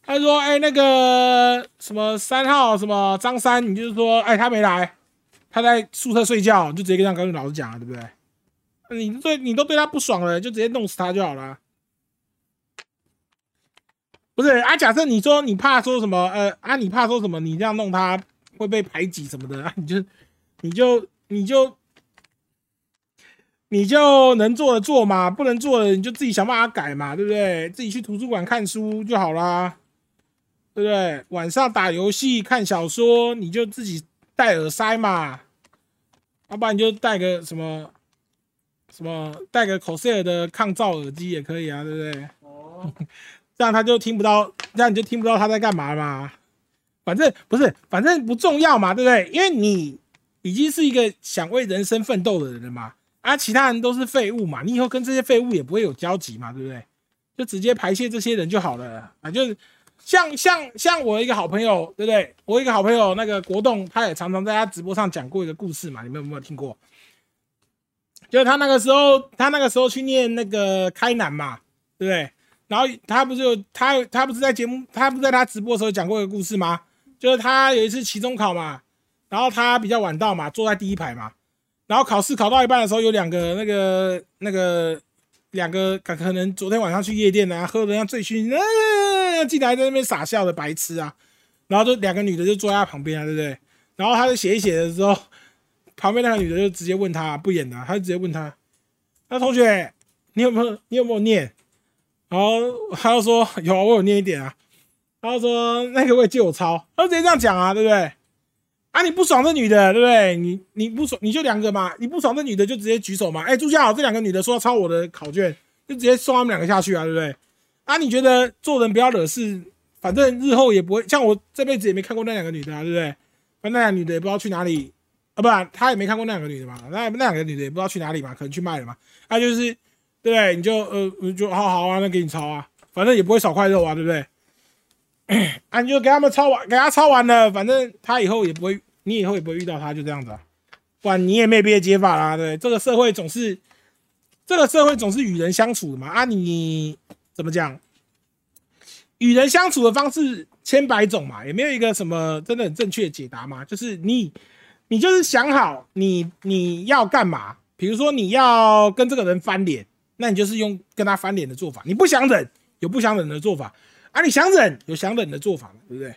他说，哎，那个什么三号什么张三，你就是说，哎，他没来。他在宿舍睡觉，就直接跟他跟老师讲了，对不对？你对你都对他不爽了，就直接弄死他就好了。不是啊？假设你说你怕说什么，呃啊，你怕说什么？你这样弄他会被排挤什么的啊？你就你就你就你就能做的做嘛，不能做的你就自己想办法改嘛，对不对？自己去图书馆看书就好啦，对不对？晚上打游戏看小说，你就自己戴耳塞嘛。要不然你就戴个什么什么，戴个口塞尔的抗噪耳机也可以啊，对不对？哦，<laughs> 这样他就听不到，这样你就听不到他在干嘛嘛。反正不是，反正不重要嘛，对不对？因为你已经是一个想为人生奋斗的人了嘛，啊，其他人都是废物嘛，你以后跟这些废物也不会有交集嘛，对不对？就直接排泄这些人就好了啊，就是。像像像我一个好朋友，对不对？我一个好朋友那个国栋，他也常常在他直播上讲过一个故事嘛，你们有没有听过？就是他那个时候，他那个时候去念那个开南嘛，对不对？然后他不是有他他不是在节目，他不是在他直播的时候讲过一个故事吗？就是他有一次期中考嘛，然后他比较晚到嘛，坐在第一排嘛，然后考试考到一半的时候，有两个那个那个两个可可能昨天晚上去夜店啊，喝的像醉醺，呃，进来在那边傻笑的白痴啊，然后就两个女的就坐在他旁边啊，对不对？然后他就写一写的时候，旁边那个女的就直接问他不演了，他就直接问他，那同学你有没有你有没有念？然后他就说有啊，我有念一点啊。然后说那个我也借我抄，他就直接这样讲啊，对不对？啊，你不爽这女的，对不对？你你不爽你就两个嘛，你不爽这女的就直接举手嘛。哎，朱家豪这两个女的说要抄我的考卷，就直接送他们两个下去啊，对不对？啊，你觉得做人不要惹事，反正日后也不会像我这辈子也没看过那两个女的啊，对不对？那那两个女的也不知道去哪里啊，不然他也没看过那两个女的嘛，那那两个女的也不知道去哪里嘛，可能去卖了嘛。啊，就是对不对？你就呃就好好啊，那给你抄啊，反正也不会少块肉啊，对不对？<coughs> 啊，你就给他们抄完，给他抄完了，反正他以后也不会，你以后也不会遇到他，就这样子啊。不然你也没别的解法啦，对，这个社会总是，这个社会总是与人相处的嘛。啊，你怎么讲？与人相处的方式千百种嘛，也没有一个什么真的很正确的解答嘛。就是你，你就是想好你你要干嘛。比如说你要跟这个人翻脸，那你就是用跟他翻脸的做法。你不想忍，有不想忍的做法。啊，你想忍有想忍的做法嘛，对不对？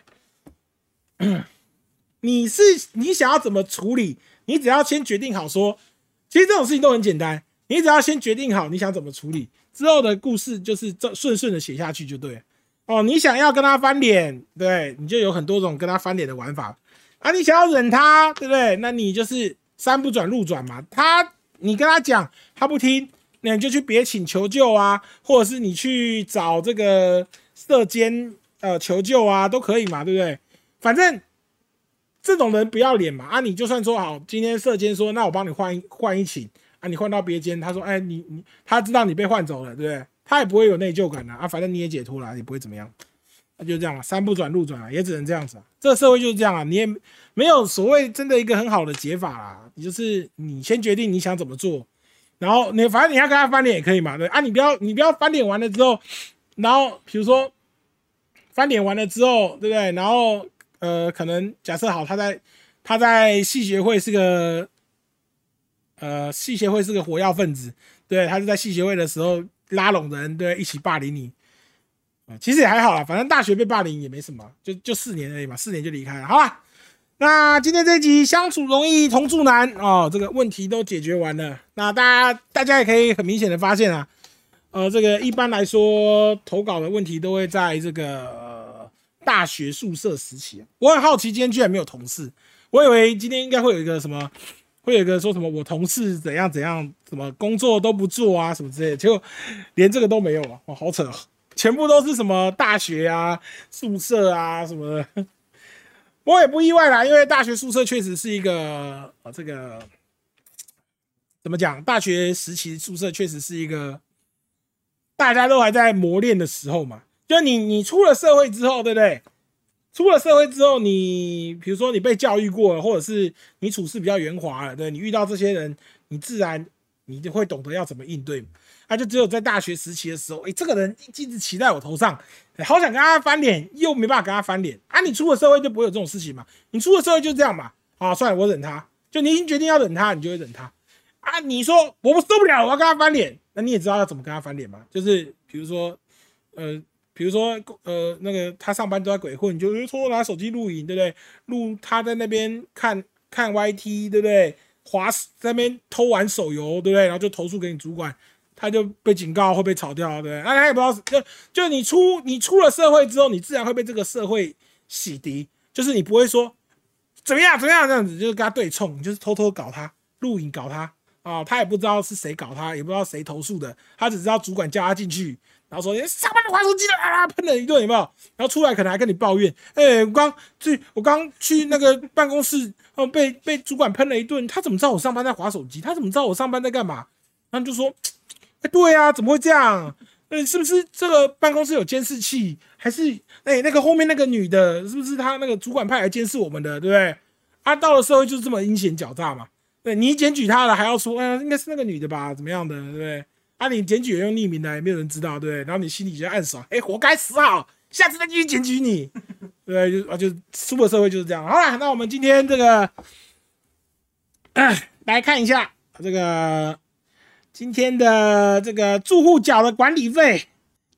<coughs> 你是你想要怎么处理？你只要先决定好说，其实这种事情都很简单，你只要先决定好你想怎么处理，之后的故事就是这顺顺的写下去就对。哦，你想要跟他翻脸，对，你就有很多种跟他翻脸的玩法。啊，你想要忍他，对不对？那你就是山不转路转嘛。他你跟他讲，他不听，那你就去别请求救啊，或者是你去找这个。射监呃求救啊，都可以嘛，对不对？反正这种人不要脸嘛啊！你就算说好，今天社监说，那我帮你换一换一寝啊，你换到别间，他说，哎，你你他知道你被换走了，对不对？他也不会有内疚感的啊，反正你也解脱了，也不会怎么样，那就这样了，山不转路转啊，也只能这样子啊。这个社会就是这样啊，你也没有所谓真的一个很好的解法啦，你就是你先决定你想怎么做，然后你反正你要跟他翻脸也可以嘛，对啊，你不要你不要翻脸完了之后，然后比如说翻脸完了之后，对不对？然后呃，可能假设好他在他在系学会是个呃系协会是个火药分子，对，他是在系协会的时候拉拢人，对，一起霸凌你。其实也还好啦，反正大学被霸凌也没什么，就就四年而已嘛，四年就离开了，好吧？那今天这集相处容易同住难哦，这个问题都解决完了。那大家大家也可以很明显的发现啊，呃，这个一般来说投稿的问题都会在这个、大学宿舍时期。我很好奇，今天居然没有同事，我以为今天应该会有一个什么，会有一个说什么我同事怎样怎样，什么工作都不做啊什么之类的，结果连这个都没有了，哇，好扯哦！全部都是什么大学啊、宿舍啊什么的。我也不意外啦，因为大学宿舍确实是一个呃，这个怎么讲？大学时期宿舍确实是一个大家都还在磨练的时候嘛。就你你出了社会之后，对不对？出了社会之后，你比如说你被教育过了，或者是你处事比较圆滑了，对你遇到这些人，你自然你就会懂得要怎么应对。他就只有在大学时期的时候，哎，这个人一直骑在我头上，好想跟他翻脸，又没办法跟他翻脸啊！你出了社会就不会有这种事情嘛？你出了社会就这样嘛？啊，算了，我忍他。就你已经决定要忍他，你就会忍他啊！你说我受不了，我要跟他翻脸，那你也知道要怎么跟他翻脸嘛？就是比如说，呃，比如说，呃，那个他上班都在鬼混，你就偷偷拿手机录影，对不对？录他在那边看看 YT，对不对？滑在那边偷玩手游，对不对？然后就投诉给你主管。他就被警告会被炒掉，对不对？那他也不知道，就就你出你出了社会之后，你自然会被这个社会洗涤，就是你不会说怎么样怎么样这样子，就是跟他对冲，就是偷偷搞他，录影搞他啊，他也不知道是谁搞他，也不知道谁投诉的，他只知道主管叫他进去，然后说上班就玩手机了啊，喷了一顿有没有？然后出来可能还跟你抱怨，哎，我刚去我刚去那个办公室，哦，被被主管喷了一顿，他怎么知道我上班在划手机？他怎么知道我上班在干嘛？然后就说。哎，对啊，怎么会这样？嗯，是不是这个办公室有监视器？还是哎，那个后面那个女的，是不是她那个主管派来监视我们的？对不对？啊，到了社会就是这么阴险狡诈嘛。对你检举他了，还要说，哎，应该是那个女的吧？怎么样的？对不对？啊，你检举也用匿名的，也没有人知道，对不对？然后你心里就暗爽，哎，活该死好，下次再继续检举你。<laughs> 对，就啊，就出了社会就是这样。好了，那我们今天这个，<clears throat> 来看一下这个。今天的这个住户缴的管理费，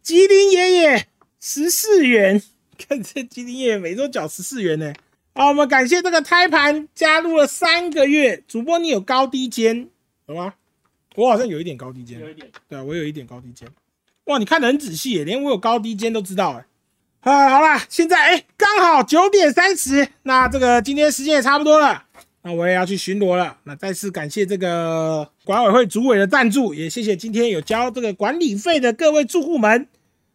吉林爷爷十四元，看这吉林爷爷每周缴十四元呢。好，我们感谢这个胎盘加入了三个月，主播你有高低肩，有吗？我好像有一点高低肩，有一点，对啊，我有一点高低肩。哇，你看的很仔细，连我有高低肩都知道哎。啊，好啦，现在哎，刚好九点三十，那这个今天时间也差不多了。那我也要去巡逻了。那再次感谢这个管委会主委的赞助，也谢谢今天有交这个管理费的各位住户们。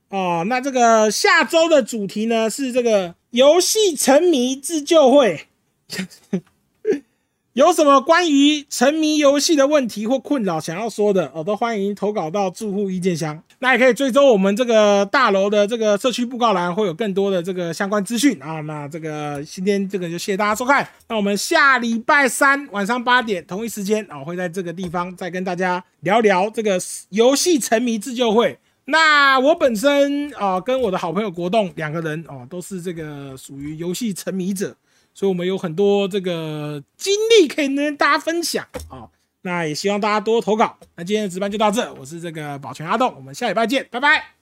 哦，那这个下周的主题呢是这个游戏沉迷自救会。<laughs> 有什么关于沉迷游戏的问题或困扰想要说的，哦，都欢迎投稿到住户意见箱。那也可以追踪我们这个大楼的这个社区布告栏，会有更多的这个相关资讯啊。那这个今天这个就谢谢大家收看。那我们下礼拜三晚上八点同一时间啊，会在这个地方再跟大家聊聊这个游戏沉迷自救会。那我本身啊，跟我的好朋友国栋两个人哦，都是这个属于游戏沉迷者。所以，我们有很多这个经历可以跟大家分享啊。那也希望大家多投稿。那今天的值班就到这，我是这个保全阿栋，我们下礼拜见，拜拜。